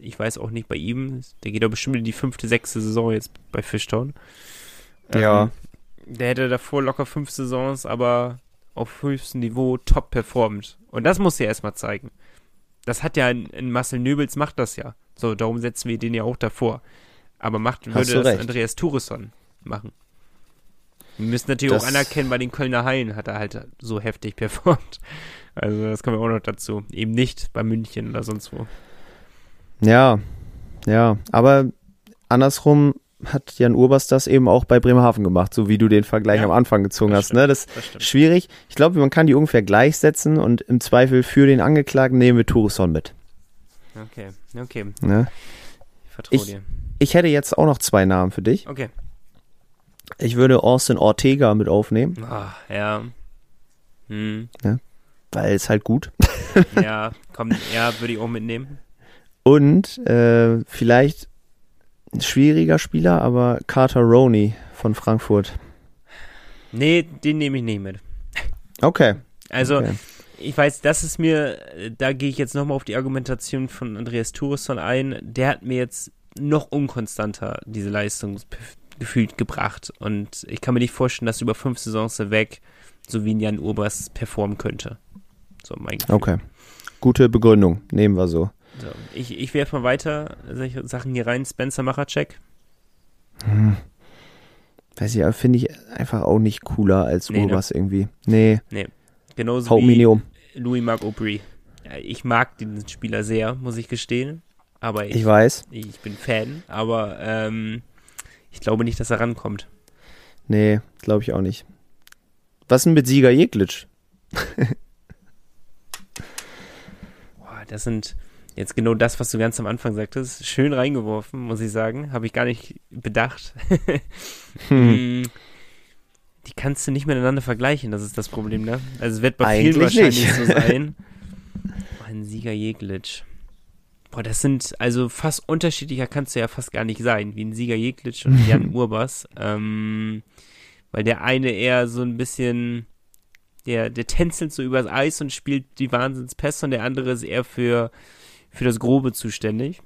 ich weiß auch nicht bei ihm, der geht doch bestimmt in die fünfte, sechste Saison jetzt bei Fishtown. Ja. Ähm, der hätte davor locker fünf Saisons, aber auf höchstem Niveau top performt. Und das muss er erstmal zeigen. Das hat ja in, in Marcel Nöbels macht das ja. So, darum setzen wir den ja auch davor. Aber macht, Hast würde das recht. Andreas Turesson machen. Wir müssen natürlich Das- auch anerkennen, bei den Kölner Haien hat er halt so heftig performt. (laughs) Also das kommen wir auch noch dazu. Eben nicht bei München oder sonst wo. Ja, ja, aber andersrum hat Jan Urbas das eben auch bei Bremerhaven gemacht, so wie du den Vergleich Ja, am Anfang gezogen das hast. Ne? Das stimmt. ist schwierig. Ich glaube, man kann die ungefähr gleichsetzen und im Zweifel für den Angeklagten nehmen wir Turesson mit. Okay, okay. Ne? Ich vertraue Ich- dir. Ich hätte jetzt auch noch zwei Namen für dich. Okay. Ich würde Austin Ortega mit aufnehmen, Ah, ja. Hm. weil es halt gut. Ja, komm, ja, würde ich auch mitnehmen. Und äh, vielleicht ein schwieriger Spieler, aber Carter Roney von Frankfurt. Nee, den nehme ich nicht mit. Okay. Also, okay. ich weiß, das ist mir, da gehe ich jetzt nochmal auf die Argumentation von Andreas Turesson ein. Der hat mir jetzt noch unkonstanter diese Leistung gefühlt gebracht. Und ich kann mir nicht vorstellen, dass über fünf Saisons weg so wie ein Jan Urbas performen könnte. So, mein Gefühl. Okay. Gute Begründung. Nehmen wir so. So, ich ich werfe mal weiter solche Sachen hier rein. Spencer Machacek. Weiß ich, finde ich einfach auch nicht cooler als Nee, ne? Urbas irgendwie. Nee, Genauso haut mich wie nicht um. Louis Marc Aubry. Ich mag den Spieler sehr, muss ich gestehen. Aber Ich ich, weiß. ich bin Fan. Aber ähm, ich glaube nicht, dass er rankommt. Nee, glaube ich auch nicht. Was denn mit Sieger Jeglitsch? Boah, das sind jetzt genau das, was du ganz am Anfang sagtest. Schön reingeworfen, muss ich sagen. Habe ich gar nicht bedacht. (laughs) Hm. Mm, Die kannst du nicht miteinander vergleichen, das ist das Problem, ne? Also es wird bei vielen Eigentlich wahrscheinlich nicht. so (laughs) sein. Ein Sieger Jeglitsch. Boah, das sind, also fast unterschiedlicher kannst du ja fast gar nicht sein, wie ein Sieger Jeglitsch und Jan (laughs) Urbas. Ähm, weil der eine eher so ein bisschen, der, der tänzelt so übers Eis und spielt die Wahnsinnspässe und der andere ist eher für, für das Grobe zuständig.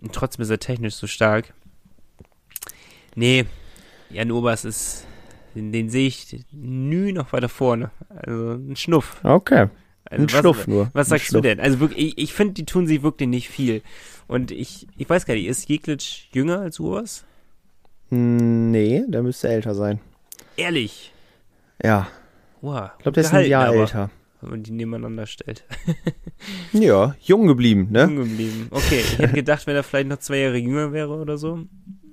Und trotzdem ist er technisch so stark. Nee, Jan Urbas ist, den, den sehe ich nü noch weiter vorne. Also ein Schnuff. Okay. Also Ein was, Schluff nur. Was sagst du denn? Also wirklich, ich, ich finde, die tun sich wirklich nicht viel. Und ich, ich weiß gar nicht, ist Jeglitsch jünger als Urbas? Hm, Nee, der müsste älter sein. Ehrlich. Ja, Wow. ich glaube, der ist ein Jahr älter. Wenn man die nebeneinander stellt. (laughs) Ja, jung geblieben, ne? Jung geblieben. Okay, ich hätte gedacht, wenn er vielleicht noch zwei Jahre jünger wäre oder so.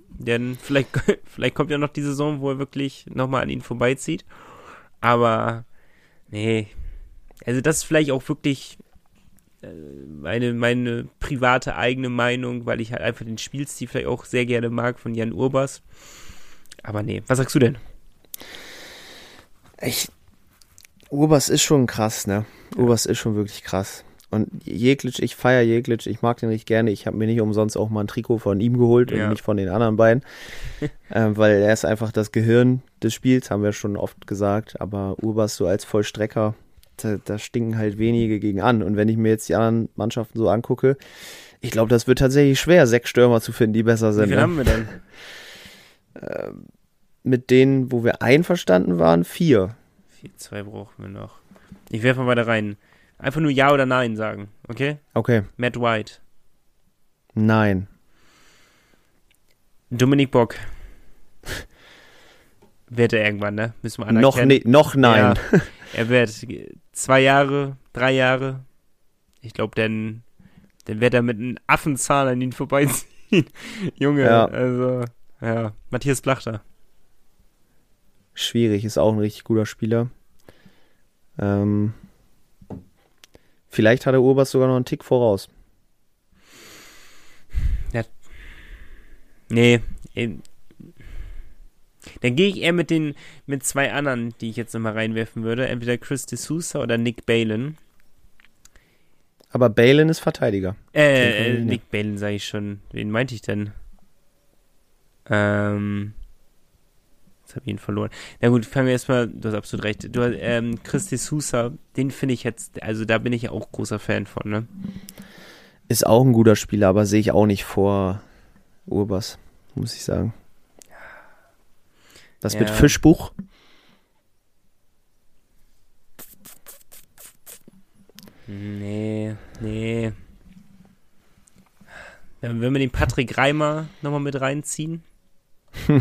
Denn vielleicht, (laughs) vielleicht kommt ja noch die Saison, wo er wirklich nochmal an ihn vorbeizieht. Aber, nee, also das ist vielleicht auch wirklich äh, meine, meine private eigene Meinung, weil ich halt einfach den Spielstil vielleicht auch sehr gerne mag von Jan Urbas. Aber nee, was sagst du denn? Ich, Urbas ist schon krass, ne? Urbas ist schon wirklich krass. Und Jeglitsch, ich feiere Jeglitsch, ich mag den richtig gerne. Ich habe mir nicht umsonst auch mal ein Trikot von ihm geholt Ja. und nicht von den anderen beiden. (laughs) ähm, weil er ist einfach das Gehirn des Spiels, haben wir schon oft gesagt. Aber Urbas so als Vollstrecker, da, da stinken halt wenige gegen an. Und wenn ich mir jetzt die anderen Mannschaften so angucke, ich glaube, das wird tatsächlich schwer, sechs Stürmer zu finden, die besser Wie sind. viel Ne? haben wir denn? (laughs) Mit denen, wo wir einverstanden waren, vier. Vier, zwei brauchen wir noch. Ich werfe mal weiter rein. Einfach nur Ja oder Nein sagen, okay? Okay, Matt White. nein. Dominik Bock. Wird er irgendwann, ne? Müssen wir anerkennen. Noch, ne, noch nein. Ja, er wird zwei Jahre, drei Jahre. Ich glaube, dann, dann wird er mit einem Affenzahn an ihn vorbeiziehen. (laughs) Junge, Ja. also, ja. Matthias Blachter. Schwierig, ist auch ein richtig guter Spieler. Ähm, vielleicht hat der Urbas sogar noch einen Tick voraus. Nee, ähm, dann gehe ich eher mit den, mit zwei anderen, die ich jetzt nochmal reinwerfen würde. Entweder Chris D'Souza oder Nick Balin. Aber Balin ist Verteidiger. Äh, äh. Nick Balin sage ich schon. Wen meinte ich denn? Ähm. Habe ihn verloren. Na gut, fangen wir erstmal, du hast absolut recht. Du, hast, ähm, Chris D'Souza, den finde ich jetzt, also da bin ich ja auch großer Fan von, ne? Ist auch ein guter Spieler, aber sehe ich auch nicht vor Urbas, muss ich sagen. Das mit Ja. Fischbuch? Nee, nee. Wenn, wenn wir den Patrick Reimer nochmal mit reinziehen. (laughs)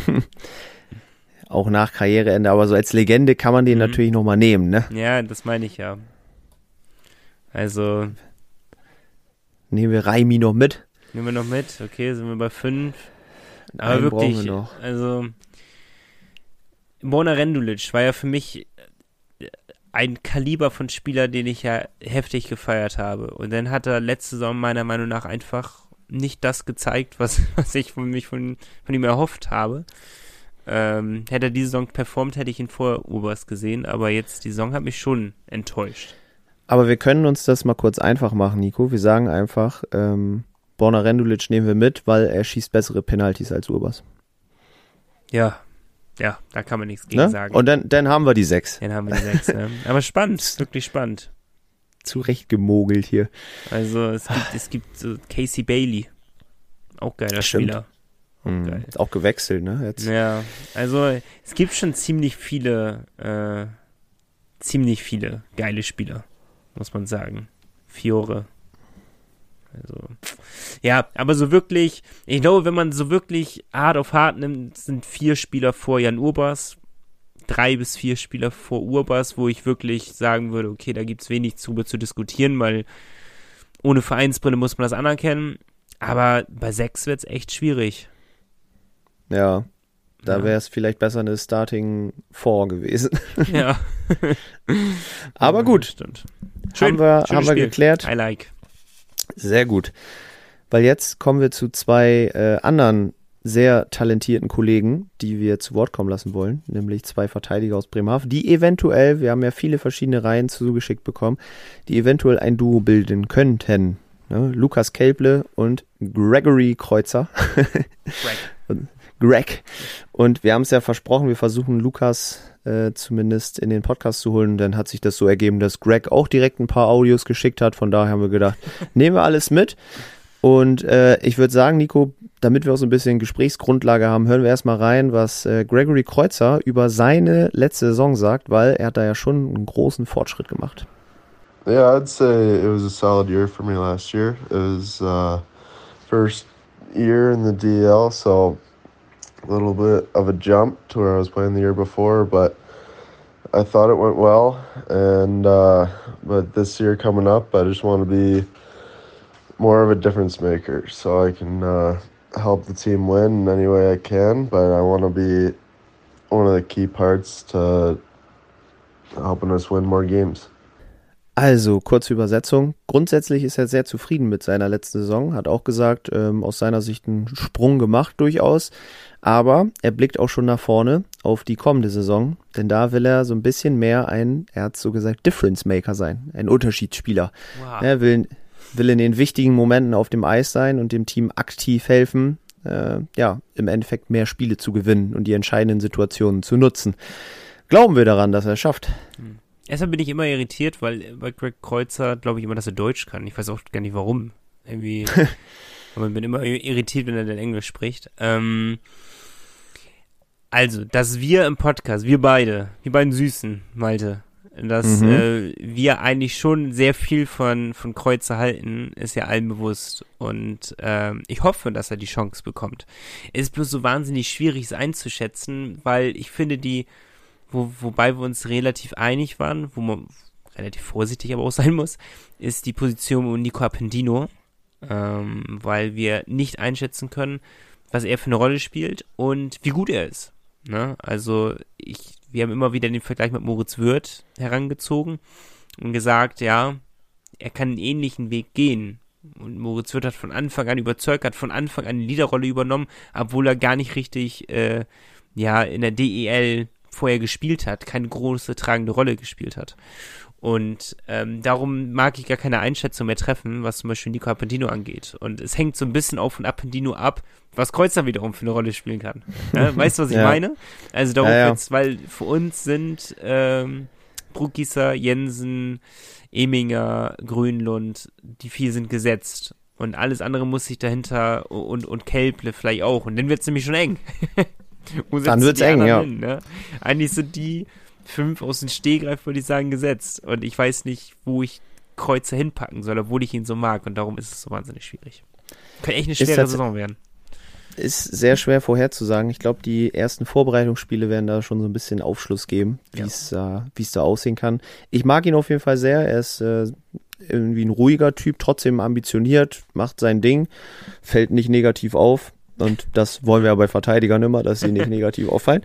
Auch nach Karriereende, aber so als Legende kann man den Mhm. natürlich nochmal nehmen, ne? Ja, das meine ich ja. Also, Nehmen wir Raimi noch mit. nehmen wir noch mit. Okay, sind wir bei fünf. Aber Einen wirklich, wir noch. also Bona Rendulic war ja für mich ein Kaliber von Spieler, den ich ja heftig gefeiert habe. Und dann hat er letzte Saison meiner Meinung nach einfach nicht das gezeigt, was, (laughs) was ich von, mich von, von ihm erhofft habe. Ähm, hätte er diese Saison performt, hätte ich ihn vor Ubers gesehen, aber jetzt die Saison hat mich schon enttäuscht. Aber wir können uns das mal kurz einfach machen, Nico. Wir sagen einfach, ähm, Borna Rendulic nehmen wir mit, weil er schießt bessere Penalties als Urbas. Ja, ja, da kann man nichts gegen Ne? sagen. Und dann, dann haben wir die sechs. dann haben wir die sechs. Ne? (laughs) Aber spannend, wirklich spannend. Zurecht gemogelt hier. Also es gibt, es gibt so Casey Bailey. Auch geiler Stimmt. Spieler. Mhm. Auch gewechselt, ne? Jetzt. Ja, also es gibt schon ziemlich viele, äh, ziemlich viele geile Spieler, muss man sagen. Fiore. Also, ja, aber so wirklich, ich glaube, wenn man so wirklich hart auf hart nimmt, sind vier Spieler vor Jan Urbas, drei bis vier Spieler vor Urbas, wo ich wirklich sagen würde, okay, da gibt's wenig zu, zu diskutieren, weil ohne Vereinsbrille muss man das anerkennen. Aber bei sechs wird's echt schwierig. Ja. Da Ja. wäre es vielleicht besser eine Starting Four gewesen. (laughs) Ja. (laughs) Aber gut, Stimmt. haben wir, haben wir Spiel. geklärt. I like. Sehr gut. Weil jetzt kommen wir zu zwei äh, anderen sehr talentierten Kollegen, die wir zu Wort kommen lassen wollen, nämlich zwei Verteidiger aus Bremerhaven, die eventuell, wir haben ja viele verschiedene Reihen zugeschickt bekommen, die eventuell ein Duo bilden könnten. Ne? Lukas Kelble und Gregory Kreuzer. Greg. (laughs) Greg. Und wir haben es ja versprochen, wir versuchen Lukas äh, zumindest in den Podcast zu holen. Dann hat sich das so ergeben, dass Greg auch direkt ein paar Audios geschickt hat. Von daher haben wir gedacht, (laughs) nehmen wir alles mit. Und äh, ich würde sagen, Nico, damit wir auch so ein bisschen Gesprächsgrundlage haben, hören wir erstmal rein, was äh, Gregory Kreuzer über seine letzte Saison sagt, weil er hat da ja schon einen großen Fortschritt gemacht. Yeah, I'd say it was a solid year for me last year. It was uh, first year in the DL, so a little bit of a jump to where I was playing the year before, but I thought it went well. And uh, but this year coming up, I just want to be more of a difference maker, so I can uh, help the team win in any way I can. But I want to be one of the key parts to helping us win more games. Also, kurze Übersetzung. Grundsätzlich ist er sehr zufrieden mit seiner letzten Saison, hat auch gesagt, ähm, aus seiner Sicht einen Sprung gemacht durchaus. Aber er blickt auch schon nach vorne auf die kommende Saison, denn da will er so ein bisschen mehr ein, er hat so gesagt, Difference Maker sein, ein Unterschiedsspieler. Wow. Er will, will in den wichtigen Momenten auf dem Eis sein und dem Team aktiv helfen, äh, ja, im Endeffekt mehr Spiele zu gewinnen und die entscheidenden Situationen zu nutzen. Glauben wir daran, dass er es schafft? Hm. Erstmal bin ich immer irritiert, weil bei Greg Kreuzer glaube ich immer, dass er Deutsch kann. Ich weiß auch gar nicht warum. Irgendwie. (laughs) aber ich bin immer irritiert, wenn er dann Englisch spricht. Ähm, also, dass wir im Podcast, wir beide, die beiden Süßen, Malte, dass mhm. äh, wir eigentlich schon sehr viel von, von Kreuzer halten, ist ja allen bewusst. Und ähm, ich hoffe, dass er die Chance bekommt. Es ist bloß so wahnsinnig schwierig, es einzuschätzen, weil ich finde, die wo, wobei wir uns relativ einig waren, wo man relativ vorsichtig aber auch sein muss, ist die Position um Nico Appendino, ähm, weil wir nicht einschätzen können, was er für eine Rolle spielt und wie gut er ist. Ne? Also ich, wir haben immer wieder den Vergleich mit Moritz Wirth herangezogen und gesagt, ja, er kann einen ähnlichen Weg gehen. Und Moritz Wirth hat von Anfang an überzeugt, hat von Anfang an eine Liederrolle übernommen, obwohl er gar nicht richtig äh, ja in der DEL vorher gespielt hat, keine große tragende Rolle gespielt hat. Und ähm, darum mag ich gar keine Einschätzung mehr treffen, was zum Beispiel Nico Appendino angeht. Und es hängt so ein bisschen auch von Appendino ab, was Kreuzer wiederum für eine Rolle spielen kann. Ja, (laughs) weißt du, was ich ja. meine? Also darum ja, jetzt, weil für uns sind ähm, Bruckgießer, Jensen, Eminger, Grünlund, die vier sind gesetzt. Und alles andere muss sich dahinter und, und Kelple vielleicht auch. Und dann wird es nämlich schon eng. (laughs) Dann wird's eng, ja. Hin, ne? Eigentlich sind die fünf aus dem Stehgreif, würde ich sagen, gesetzt. Und ich weiß nicht, wo ich Kreuzer hinpacken soll, obwohl ich ihn so mag. Und darum ist es so wahnsinnig schwierig. Könnte echt eine schwere Saison werden. Ist sehr schwer vorherzusagen. Ich glaube, die ersten Vorbereitungsspiele werden da schon so ein bisschen Aufschluss geben, wie es ja. äh, da aussehen kann. Ich mag ihn auf jeden Fall sehr. Er ist äh, irgendwie ein ruhiger Typ, trotzdem ambitioniert, macht sein Ding, fällt nicht negativ auf. Und das wollen wir ja bei Verteidigern immer, dass sie nicht (laughs) negativ auffallen.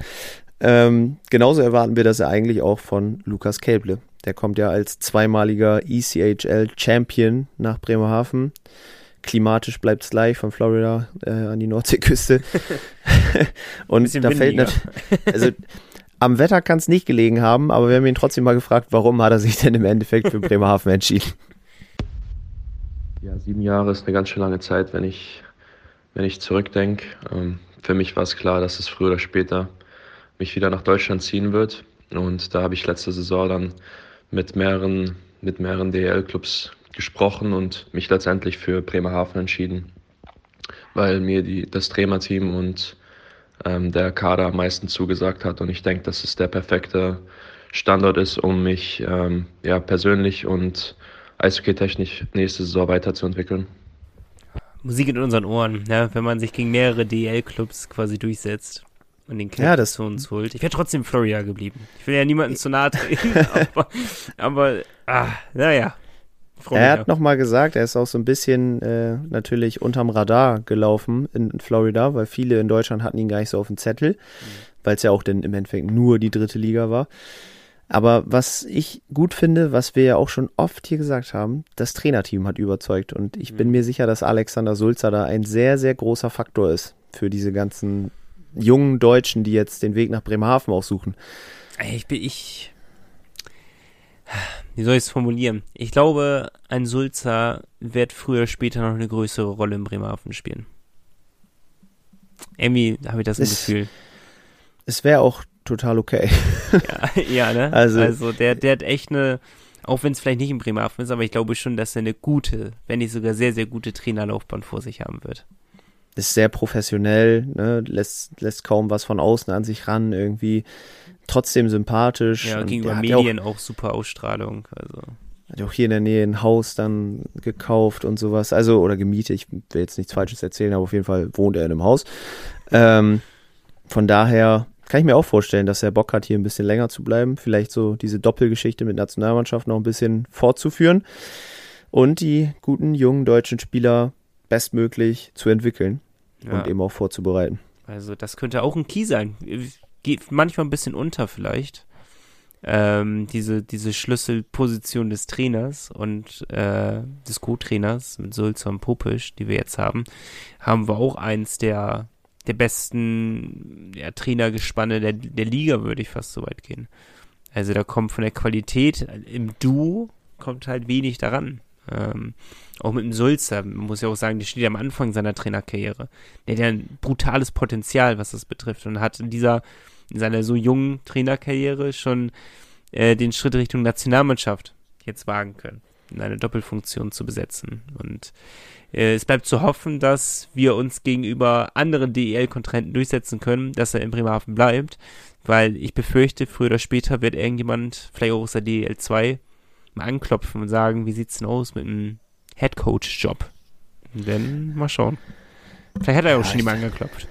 Ähm, genauso erwarten wir das ja eigentlich auch von Lukas Kelble. Der kommt ja als zweimaliger ECHL Champion nach Bremerhaven. Klimatisch bleibt es gleich von Florida äh, an die Nordseeküste. (laughs) und da fällt natürlich, also am Wetter kann es nicht gelegen haben, aber wir haben ihn trotzdem mal gefragt, warum hat er sich denn im Endeffekt für Bremerhaven (laughs) entschieden? Ja, sieben Jahre ist eine ganz schön lange Zeit, wenn ich wenn ich zurückdenke. Ähm, für mich war es klar, dass es früher oder später mich wieder nach Deutschland ziehen wird. Und da habe ich letzte Saison dann mit mehreren, mit mehreren DL-Clubs gesprochen und mich letztendlich für Bremerhaven entschieden, weil mir die, das Trainerteam und ähm, der Kader am meisten zugesagt hat. Und ich denke, dass es der perfekte Standort ist, um mich ähm, ja, persönlich und eishockey-technisch nächste Saison weiterzuentwickeln. Musik in unseren Ohren, ne? wenn man sich gegen mehrere DL-Clubs quasi durchsetzt und den Cap ja, zu uns holt. Ich wäre trotzdem Florida geblieben. Ich will ja niemanden zu nahe treten, (laughs) aber, aber ah, naja. Er hat nochmal gesagt, er ist auch so ein bisschen äh, natürlich unterm Radar gelaufen in Florida, weil viele in Deutschland hatten ihn gar nicht so auf dem Zettel, mhm. weil es ja auch dann im Endeffekt nur die dritte Liga war. Aber was ich gut finde, was wir ja auch schon oft hier gesagt haben, das Trainerteam hat überzeugt. Und ich mhm. bin mir sicher, dass Alexander Sulzer da ein sehr, sehr großer Faktor ist für diese ganzen jungen Deutschen, die jetzt den Weg nach Bremerhaven auch suchen. Ich bin, ich, wie soll ich es formulieren? Ich glaube, ein Sulzer wird früher oder später noch eine größere Rolle in Bremerhaven spielen. Irgendwie habe ich das es, Gefühl. Es wäre auch total okay. (laughs) ja, ja, ne? Also, also der, der hat echt eine, auch wenn es vielleicht nicht in Bremerhaven ist, aber ich glaube schon, dass er eine gute, wenn nicht sogar sehr, sehr gute Trainerlaufbahn vor sich haben wird. Ist sehr professionell, ne? lässt, lässt kaum was von außen an sich ran, irgendwie trotzdem sympathisch. Ja, gegenüber Medien auch, auch, super Ausstrahlung. Also. Hat auch hier in der Nähe ein Haus dann gekauft und sowas. Also, oder gemietet, ich will jetzt nichts Falsches erzählen, aber auf jeden Fall wohnt er in einem Haus. Ähm, von daher kann ich mir auch vorstellen, dass er Bock hat, hier ein bisschen länger zu bleiben. Vielleicht so diese Doppelgeschichte mit Nationalmannschaft noch ein bisschen fortzuführen und die guten jungen deutschen Spieler bestmöglich zu entwickeln ja. und eben auch vorzubereiten. Also das könnte auch ein Key sein. Geht manchmal ein bisschen unter vielleicht. ähm, diese, diese Schlüsselposition des Trainers und äh, des Co-Trainers mit Sulzer und Popisch, die wir jetzt haben, haben wir auch eins der, der besten ja, Trainergespanne der, der Liga, würde ich fast so weit gehen. Also da kommt von der Qualität im Duo kommt halt wenig daran. Ähm, auch mit dem Sulzer, muss ja auch sagen, der steht ja am Anfang seiner Trainerkarriere. Der hat ja ein brutales Potenzial, was das betrifft und hat in dieser, in seiner so jungen Trainerkarriere schon äh, den Schritt Richtung Nationalmannschaft jetzt wagen können, in eine Doppelfunktion zu besetzen. Und äh, es bleibt zu hoffen, dass wir uns gegenüber anderen DEL-Kontrahenten durchsetzen können, dass er in Bremerhaven bleibt, weil ich befürchte, früher oder später wird irgendjemand, vielleicht auch aus der DEL 2, mal anklopfen und sagen, wie sieht's denn aus mit einem Headcoach-Job? Dann mal schauen. Vielleicht hat er ja, auch schon jemand angeklopft.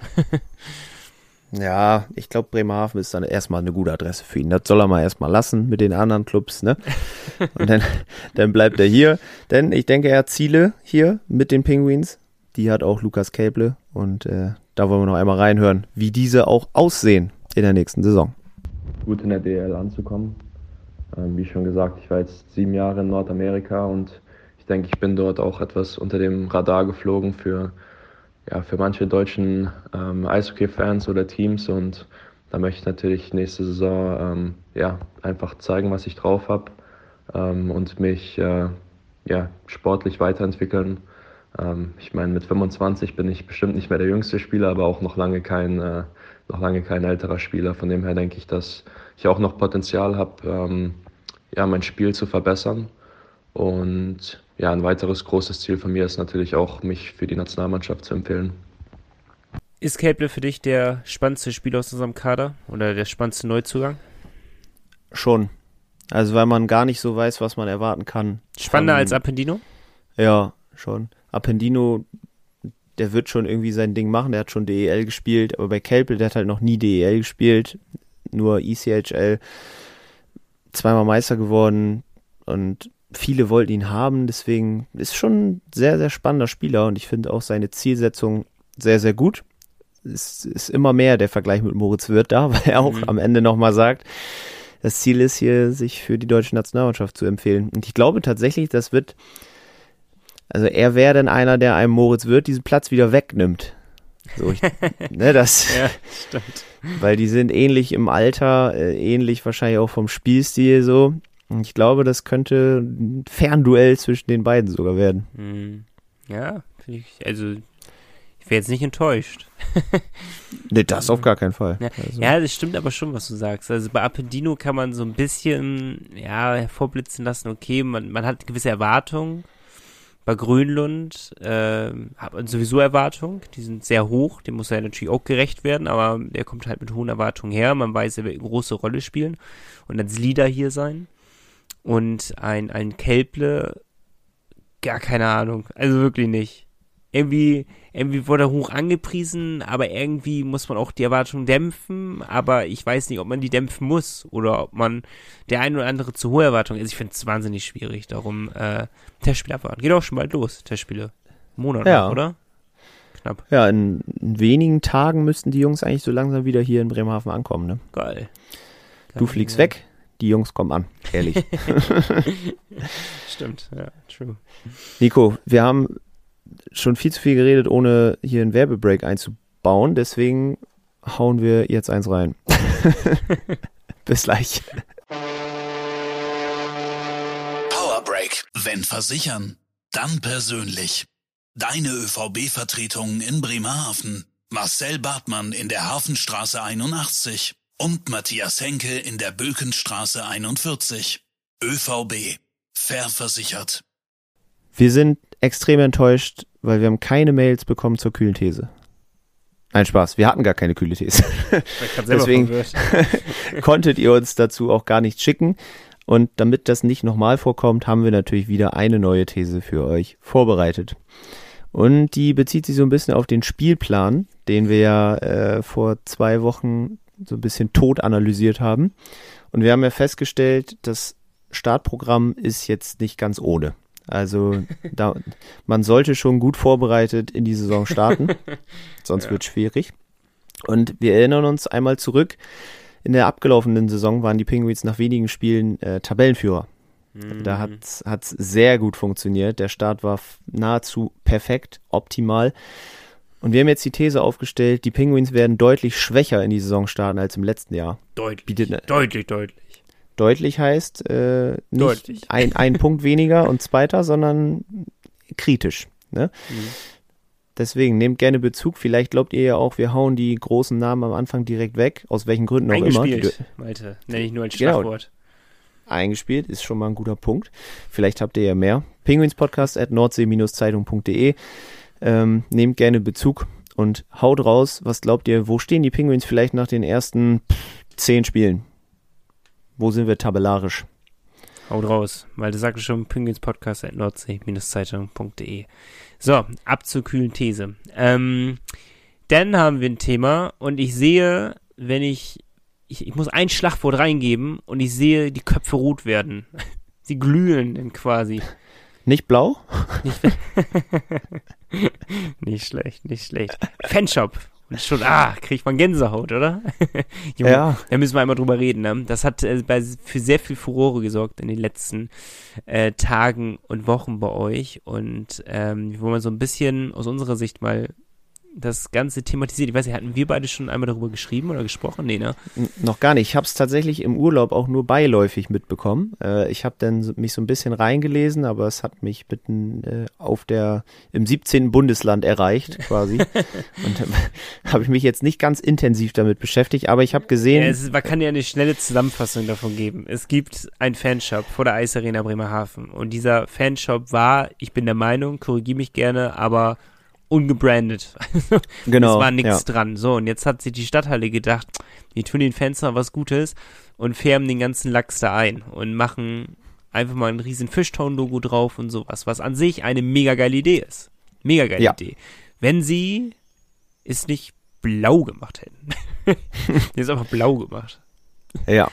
(laughs) ja, ich glaube, Bremerhaven ist dann erstmal eine gute Adresse für ihn. Das soll er mal erstmal lassen mit den anderen Clubs, ne? (laughs) Und dann, dann bleibt er hier. Denn ich denke, er hat Ziele hier mit den Penguins. Die hat auch Lukas Käble. Und äh, da wollen wir noch einmal reinhören, wie diese auch aussehen in der nächsten Saison. Gut in der DL anzukommen. Ähm, wie schon gesagt, ich war jetzt sieben Jahre in Nordamerika und ich denke, ich bin dort auch etwas unter dem Radar geflogen für, ja, für manche deutschen ähm, Eishockey-Fans oder Teams und da möchte ich natürlich nächste Saison ähm, ja, einfach zeigen, was ich drauf habe ähm, und mich äh, ja, sportlich weiterentwickeln. Ähm, ich meine, mit 25 bin ich bestimmt nicht mehr der jüngste Spieler, aber auch noch lange kein, äh, noch lange kein älterer Spieler. Von dem her denke ich, dass ich auch noch Potenzial habe, ähm, ja, mein Spiel zu verbessern. Und ja, ein weiteres großes Ziel von mir ist natürlich auch, mich für die Nationalmannschaft zu empfehlen. Ist Cable für dich der spannendste Spieler aus unserem Kader oder der spannendste Neuzugang? Schon. Also weil man gar nicht so weiß, was man erwarten kann. Spannender als Appendino? Ja, schon. Appendino, der wird schon irgendwie sein Ding machen, der hat schon DEL gespielt, aber bei Kelpel, der hat halt noch nie DEL gespielt, nur ECHL, zweimal Meister geworden und viele wollten ihn haben, deswegen ist schon ein sehr, sehr spannender Spieler und ich finde auch seine Zielsetzung sehr, sehr gut. Es ist immer mehr der Vergleich mit Moritz Wirth da, (laughs) weil er auch mhm. am Ende nochmal sagt, das Ziel ist hier, sich für die deutsche Nationalmannschaft zu empfehlen. Und ich glaube tatsächlich, das wird, also er wäre dann einer, der einem Moritz Wirth diesen Platz wieder wegnimmt. So, ich, ne, das, (laughs) ja, stimmt. Weil die sind ähnlich im Alter, äh, ähnlich wahrscheinlich auch vom Spielstil so. Und ich glaube, das könnte ein Fernduell zwischen den beiden sogar werden. Hm. Ja, ich, also ich wäre jetzt nicht enttäuscht. (laughs) nee, das auf gar keinen Fall. Ja, also. ja, das stimmt aber schon, was du sagst. Also bei Appendino kann man so ein bisschen ja, hervorblitzen lassen, okay, man, man hat gewisse Erwartungen bei Grönlund äh, hat man sowieso Erwartungen, die sind sehr hoch, dem muss er natürlich auch gerecht werden, aber der kommt halt mit hohen Erwartungen her, man weiß, er wird eine große Rolle spielen und als Leader hier sein. Und ein, ein Kelple, gar keine Ahnung, also wirklich nicht irgendwie, irgendwie wurde er hoch angepriesen, aber irgendwie muss man auch die Erwartungen dämpfen, aber ich weiß nicht, ob man die dämpfen muss oder ob man der ein oder andere zu hohe Erwartungen ist. Ich finde es wahnsinnig schwierig, darum äh, Testspiele abwarten. Geht auch schon bald los, Testspiele. Monat, ja. oder? Knapp. Ja, in, in, wenigen Tagen müssten die Jungs eigentlich so langsam wieder hier in Bremerhaven ankommen, ne? Geil. Geil du fliegst ja. weg, die Jungs kommen an, ehrlich. (laughs) (laughs) Stimmt, ja, true. Nico, wir haben schon viel zu viel geredet, ohne hier einen Werbebreak einzubauen. Deswegen hauen wir jetzt eins rein. (laughs) (laughs) Bis gleich. Powerbreak. Wenn versichern, dann persönlich. Deine ÖVB-Vertretung in Bremerhaven. Marcel Bartmann in der Hafenstraße 81 und Matthias Henke in der Bökenstraße 41. ÖVB. Fair versichert. Wir sind extrem enttäuscht, weil wir haben keine Mails bekommen zur kühlen These. Nein, Spaß, wir hatten gar keine kühle These. Deswegen (laughs) konntet ihr uns dazu auch gar nichts schicken. Und damit das nicht nochmal vorkommt, haben wir natürlich wieder eine neue These für euch vorbereitet. Und die bezieht sich so ein bisschen auf den Spielplan, den wir ja äh, vor zwei Wochen so ein bisschen tot analysiert haben. Und wir haben ja festgestellt, das Startprogramm ist jetzt nicht ganz ohne. Also da, man sollte schon gut vorbereitet in die Saison starten, (laughs) sonst ja. wird schwierig. Und wir erinnern uns einmal zurück. in der abgelaufenen Saison waren die Penguins nach wenigen Spielen äh, Tabellenführer. Da hat es sehr gut funktioniert. Der Start war nahezu perfekt, optimal. Und wir haben jetzt die These aufgestellt, die Penguins werden deutlich schwächer in die Saison starten als im letzten Jahr. Deutlich. Bietet ne- deutlich, deutlich. Deutlich heißt äh, nicht Deutlich. Ein, ein Punkt weniger und zweiter, sondern kritisch. Ne? Mhm. Deswegen nehmt gerne Bezug. Vielleicht glaubt ihr ja auch, wir hauen die großen Namen am Anfang direkt weg, aus welchen Gründen auch immer. Eingespielt, Malte. Nenne ich nur als Genau. Schlagwort. eingespielt, ist schon mal ein guter Punkt. Vielleicht habt ihr ja mehr. Penguinspodcast at nordsee-zeitung.de. Ähm, nehmt gerne Bezug und haut raus. Was glaubt ihr, wo stehen die Penguins vielleicht nach den ersten zehn Spielen? Wo sind wir tabellarisch? Haut raus. Malte sagte schon, Penguinspodcast at nordsee-zeitung.de. So, ab zur kühlen These. Ähm, dann haben wir ein Thema und ich sehe, wenn ich, ich, ich muss ein Schlagwort reingeben und ich sehe die Köpfe rot werden. (laughs) Sie glühen dann quasi. Nicht blau? Nicht (laughs) schlecht, nicht schlecht. Fanshop. Und schon, ah, kriegt man Gänsehaut, oder? (laughs) Junge, Ja. Da müssen wir einmal drüber reden. Ne? Das hat äh, bei, für sehr viel Furore gesorgt in den letzten äh, Tagen und Wochen bei euch. Und ähm, wir wollen so ein bisschen aus unserer Sicht mal das Ganze thematisiert. Ich weiß nicht, hatten wir beide schon einmal darüber geschrieben oder gesprochen? Nee, ne? Noch gar nicht. Ich habe es tatsächlich im Urlaub auch nur beiläufig mitbekommen. Äh, ich habe dann so, mich so ein bisschen reingelesen, aber es hat mich mitten äh, auf der im 17. Bundesland erreicht quasi. (laughs) Und äh, habe ich mich jetzt nicht ganz intensiv damit beschäftigt, aber ich habe gesehen, Ja, es ist, man kann ja eine schnelle Zusammenfassung davon geben. Es gibt einen Fanshop vor der Eisarena Bremerhaven und dieser Fanshop war, ich bin der Meinung, korrigiere mich gerne, aber ungebrandet. (laughs) genau, es war nichts ja. dran. So, und jetzt hat sich die Stadthalle gedacht, wir tun den Fans mal was Gutes und färben den ganzen Lachs da ein und machen einfach mal ein riesen Fishtown-Logo drauf und sowas, was an sich eine mega geile Idee ist. Mega geile Ja. Idee. Wenn sie es nicht blau gemacht hätten. (laughs) die ist einfach blau gemacht. ja.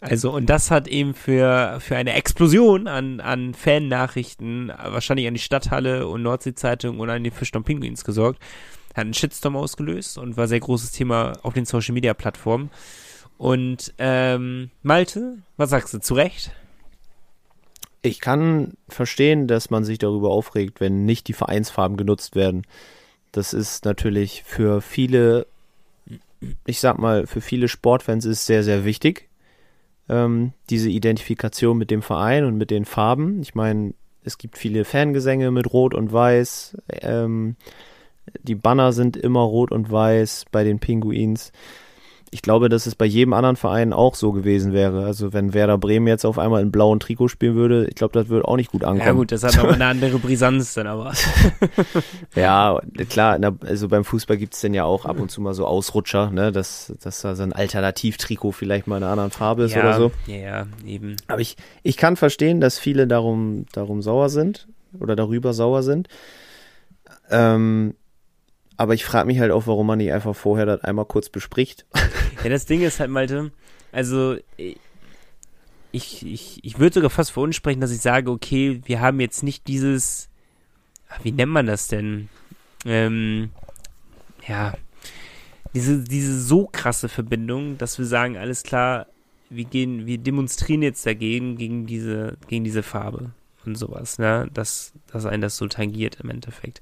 Also, und das hat eben für, für eine Explosion an, an Fan-Nachrichten, wahrscheinlich an die Stadthalle und Nordsee-Zeitung und an die Fischtown Penguins gesorgt. Hat einen Shitstorm ausgelöst und war sehr großes Thema auf den Social-Media-Plattformen. Und, ähm, Malte, was sagst du? Zu Recht? Ich kann verstehen, dass man sich darüber aufregt, wenn nicht die Vereinsfarben genutzt werden. Das ist natürlich für viele, ich sag mal, für viele Sportfans ist sehr, sehr wichtig, ähm, diese Identifikation mit dem Verein und mit den Farben. Ich meine, es gibt viele Fangesänge mit Rot und Weiß. Ähm, die Banner sind immer Rot und Weiß bei den Pinguins. Ich glaube, dass es bei jedem anderen Verein auch so gewesen wäre. Also wenn Werder Bremen jetzt auf einmal in blauen Trikot spielen würde, ich glaube, das würde auch nicht gut ankommen. Ja gut, das hat noch (laughs) eine andere Brisanz dann aber. (laughs) Ja, klar, also beim Fußball gibt's denn ja auch ab und zu mal so Ausrutscher, ne, dass, dass da so ein Alternativtrikot vielleicht mal in einer anderen Farbe ist ja, oder so. Ja, ja, eben. Aber ich, ich kann verstehen, dass viele darum, darum sauer sind oder darüber sauer sind. Ähm, aber ich frage mich halt auch, warum man nicht einfach vorher das einmal kurz bespricht. (laughs) Ja, das Ding ist halt, Malte, also ich, ich, ich würde sogar fast für uns sprechen, dass ich sage, okay, wir haben jetzt nicht dieses, ah, wie nennt man das denn? Ähm, ja, diese, diese so krasse Verbindung, dass wir sagen, alles klar, wir gehen, wir demonstrieren jetzt dagegen, gegen diese, gegen diese Farbe und sowas, ne, dass, dass einen das so tangiert im Endeffekt.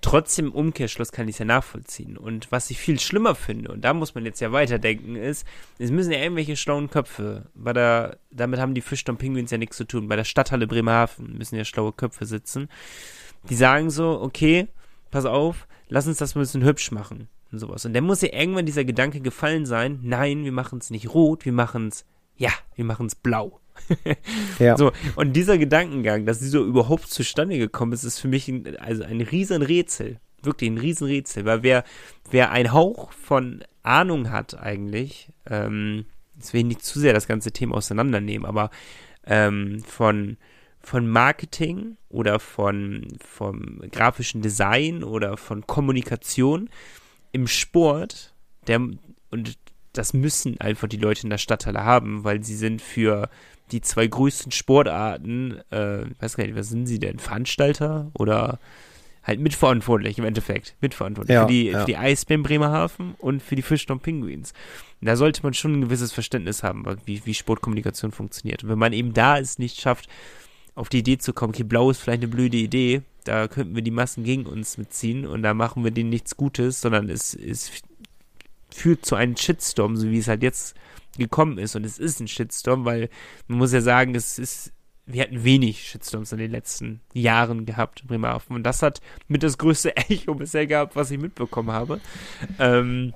Trotzdem im Umkehrschluss kann ich es ja nachvollziehen. Und was ich viel schlimmer finde, und da muss man jetzt ja weiterdenken, ist, es müssen ja irgendwelche schlauen Köpfe, bei der, damit haben die Fischton Penguins ja nichts zu tun, bei der Stadthalle Bremerhaven müssen ja schlaue Köpfe sitzen, die sagen so, okay, pass auf, lass uns das ein bisschen hübsch machen und sowas. Und dann muss ja irgendwann dieser Gedanke gefallen sein, nein, wir machen es nicht rot, wir machen es, ja, wir machen es blau. (laughs) Ja. So, und dieser Gedankengang, dass sie so überhaupt zustande gekommen ist, ist für mich ein, also ein riesen Rätsel. Wirklich ein riesen Rätsel. Weil wer, wer einen Hauch von Ahnung hat eigentlich, ähm, jetzt will ich nicht zu sehr das ganze Thema auseinandernehmen, aber ähm, von, von Marketing oder von vom grafischen Design oder von Kommunikation im Sport, der und das müssen einfach die Leute in der Stadthalle haben, weil sie sind für die zwei größten Sportarten, äh, ich weiß gar nicht, was sind sie denn? Veranstalter oder halt mitverantwortlich im Endeffekt. Mitverantwortlich. Ja, für, die, ja. für die Eisbären Bremerhaven und für die Fischdom Penguins. Und da sollte man schon ein gewisses Verständnis haben, wie, wie Sportkommunikation funktioniert. Und wenn man eben da es nicht schafft, auf die Idee zu kommen, okay, blau ist vielleicht eine blöde Idee, da könnten wir die Massen gegen uns mitziehen und da machen wir denen nichts Gutes, sondern es, es führt zu einem Shitstorm, so wie es halt jetzt gekommen ist. Und es ist ein Shitstorm, weil man muss ja sagen, es ist, wir hatten wenig Shitstorms in den letzten Jahren gehabt in Bremerhaven. Und das hat mit das größte (laughs) Echo bisher gehabt, was ich mitbekommen habe. Ähm,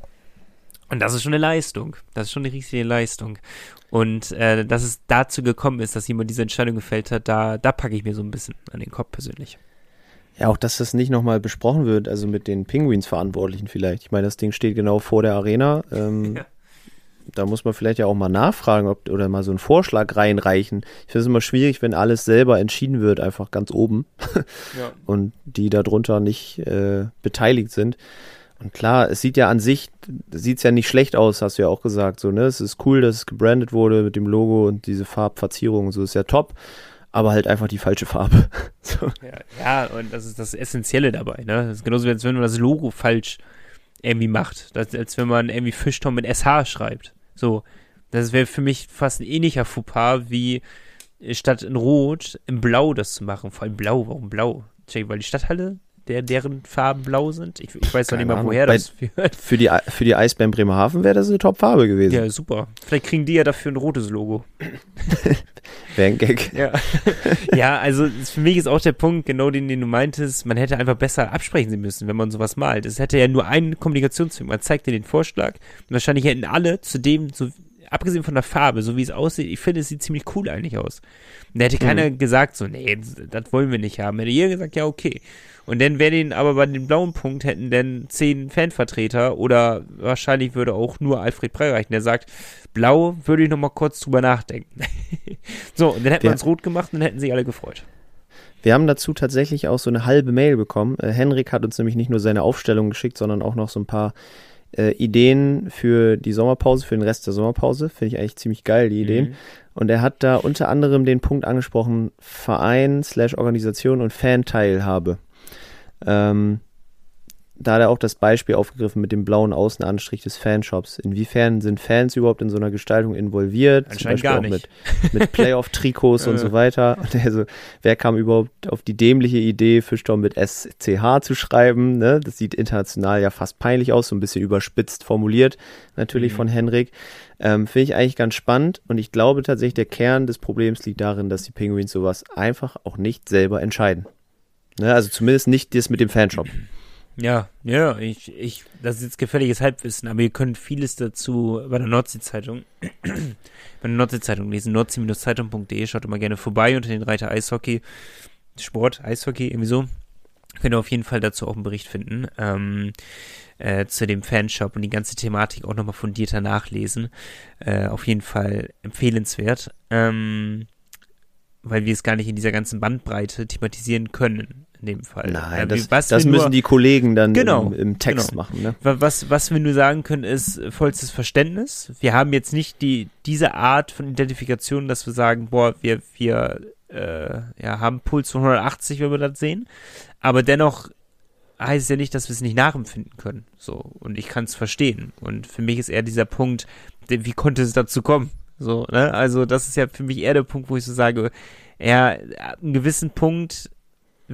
und das ist schon eine Leistung. Das ist schon eine riesige Leistung. Und äh, dass es dazu gekommen ist, dass jemand diese Entscheidung gefällt hat, da, da packe ich mir so ein bisschen an den Kopf persönlich. Ja, auch dass das nicht nochmal besprochen wird, also mit den Penguins-Verantwortlichen vielleicht. Ich meine, das Ding steht genau vor der Arena. Ähm, (laughs) Ja. Da muss man vielleicht ja auch mal nachfragen ob, oder mal so einen Vorschlag reinreichen. Ich finde es immer schwierig, wenn alles selber entschieden wird, einfach ganz oben (laughs) Ja. und die darunter nicht äh, beteiligt sind. Und klar, es sieht ja an sich, sieht's ja nicht schlecht aus, hast du ja auch gesagt. So, ne? Es ist cool, dass es gebrandet wurde mit dem Logo und diese Farbverzierung und so ist ja top, aber halt einfach die falsche Farbe. (laughs) so. Ja, ja, und das ist das Essentielle dabei, ne? Das ist genauso, wie als wenn man das Logo falsch irgendwie macht. Das, als wenn man irgendwie Fischton mit SH schreibt. So. Das wäre für mich fast ein ähnlicher Fauxpas, wie äh, statt in Rot in Blau das zu machen. Vor allem Blau, warum Blau? Check, weil die Stadthalle, der, deren Farben blau sind? Ich, ich weiß noch nicht mal, Ahnung. woher Bei- (laughs) das führt. Für die, für die Eisbären Bremerhaven wäre das eine Top-Farbe gewesen. Ja, super. Vielleicht kriegen die ja dafür ein rotes Logo. (laughs) Wäre ein Gag. Ja. (laughs) ja, also für mich ist auch der Punkt, genau den, den du meintest, man hätte einfach besser absprechen müssen, wenn man sowas malt. Es hätte ja nur einen Kommunikationsweg. Man zeigt dir den Vorschlag und wahrscheinlich hätten alle zu dem, so, abgesehen von der Farbe, so wie es aussieht, ich finde, es sieht ziemlich cool eigentlich aus. Und da hätte keiner gesagt, so, nee, das wollen wir nicht haben. Hätte jeder gesagt, ja, okay. Und dann wäre den, aber bei dem blauen Punkt hätten dann zehn Fanvertreter oder wahrscheinlich würde auch nur Alfred Prey reichen, der sagt, blau würde ich noch mal kurz drüber nachdenken. (laughs) so, und dann hätten wir uns rot gemacht und dann hätten sich alle gefreut. Wir haben dazu tatsächlich auch so eine halbe Mail bekommen. Äh, Henrik hat uns nämlich nicht nur seine Aufstellung geschickt, sondern auch noch so ein paar äh, Ideen für die Sommerpause, für den Rest der Sommerpause. Finde ich eigentlich ziemlich geil, die Ideen. Mhm. Und er hat da unter anderem den Punkt angesprochen, Verein slash Organisation und Fanteilhabe. Ähm, da hat er auch das Beispiel aufgegriffen mit dem blauen Außenanstrich des Fanshops. Inwiefern sind Fans überhaupt in so einer Gestaltung involviert? Anscheinend Zum Beispiel gar auch mit, mit Playoff-Trikots (laughs) und Äh. so weiter. Und also, wer kam überhaupt auf die dämliche Idee, Fischstorm mit SCH zu schreiben? Ne? Das sieht international ja fast peinlich aus, so ein bisschen überspitzt formuliert, natürlich Mhm. von Henrik. Ähm, Finde ich eigentlich ganz spannend und ich glaube tatsächlich, der Kern des Problems liegt darin, dass die Penguins sowas einfach auch nicht selber entscheiden. Ne? Also zumindest nicht das mit dem Fanshop. Ja, ja, ich, ich, das ist jetzt gefährliches Halbwissen, aber ihr könnt vieles dazu bei der Nordsee-Zeitung, (clears throat) bei der Nordsee-Zeitung lesen, nordsee-zeitung.de, schaut immer gerne vorbei unter den Reiter Eishockey, Sport, Eishockey, irgendwie so. Könnt ihr auf jeden Fall dazu auch einen Bericht finden, ähm, äh, zu dem Fanshop und die ganze Thematik auch nochmal fundierter nachlesen. Äh, auf jeden Fall empfehlenswert, ähm, weil wir es gar nicht in dieser ganzen Bandbreite thematisieren können, in dem Fall. Nein, Äh, das, das wir nur- müssen die Kollegen dann Genau, im, im Text genau. machen. Ne? Wa- Was, was wir nur sagen können, ist äh, vollstes Verständnis. Wir haben jetzt nicht die, diese Art von Identifikation, dass wir sagen, boah, wir, wir äh, ja, haben Puls von 180, wenn wir das sehen. Aber dennoch heißt es ja nicht, dass wir es nicht nachempfinden können. So, und ich kann es verstehen. Und für mich ist eher dieser Punkt, wie konnte es dazu kommen? So, ne? Also, das ist ja für mich eher der Punkt, wo ich so sage, ja, ab einem gewissen Punkt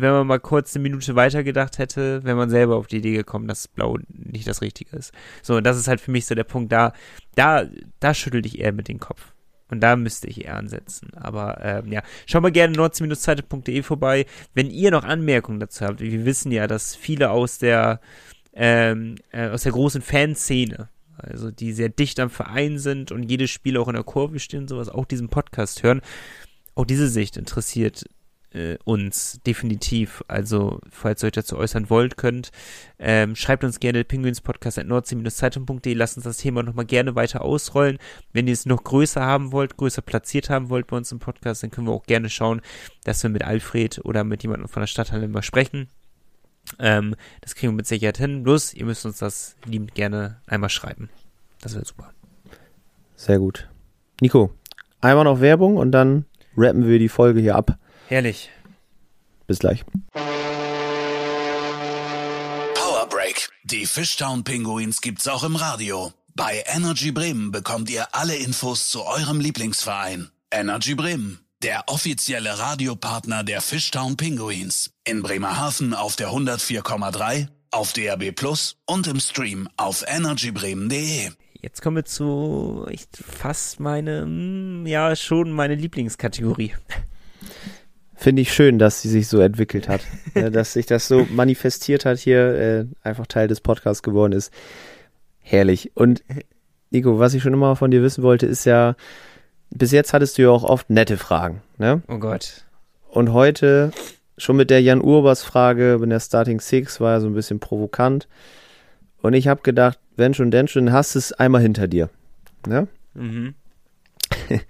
wenn man mal kurz eine Minute weiter gedacht hätte, wenn man selber auf die Idee gekommen, dass Blau nicht das Richtige ist. So, und das ist halt für mich so der Punkt, da, da, da schüttel ich eher mit dem Kopf. Und da müsste ich eher ansetzen. Aber ähm, ja, schau mal gerne nordsee-zeitung.de vorbei. Wenn ihr noch Anmerkungen dazu habt, wir wissen ja, dass viele aus der ähm, äh, aus der großen Fanszene, also die sehr dicht am Verein sind und jedes Spiel auch in der Kurve stehen und sowas, auch diesen Podcast hören. Auch diese Sicht interessiert äh, uns definitiv. Also, falls ihr euch dazu äußern wollt, könnt, ähm, schreibt uns gerne pinguinspodcast at nordsee-zeitung.de, lasst uns das Thema nochmal gerne weiter ausrollen. Wenn ihr es noch größer haben wollt, größer platziert haben wollt bei uns im Podcast, dann können wir auch gerne schauen, dass wir mit Alfred oder mit jemandem von der Stadthalle mal sprechen. Ähm, das kriegen wir mit Sicherheit hin. Bloß, ihr müsst uns das liebend gerne einmal schreiben. Das wäre super. Sehr gut. Nico, einmal noch Werbung und dann rappen wir die Folge hier ab. Herrlich. Bis gleich. Die Fishtown Pinguins gibt's auch im Radio. Bei Energy Bremen bekommt ihr alle Infos zu eurem Lieblingsverein. Energy Bremen, der offizielle Radiopartner der Fishtown Pinguins. In Bremerhaven auf der 104,3, auf DAB Plus und im Stream auf energybremen.de. Jetzt kommen wir zu echt fast meine, ja, schon meine Lieblingskategorie. Finde ich schön, dass sie sich so entwickelt hat. ja, (laughs) dass sich das so manifestiert hat hier, äh, einfach Teil des Podcasts geworden ist. Herrlich. Und Nico, was ich schon immer von dir wissen wollte, ist ja, bis jetzt hattest du ja auch oft nette Fragen, ne? Oh Gott. Und heute, schon mit der Jan Urbers Frage, mit der Starting Six, war ja so ein bisschen provokant. Und ich habe gedacht, wenn schon, denn schon, hast es einmal hinter dir. Ne? Mhm. (laughs)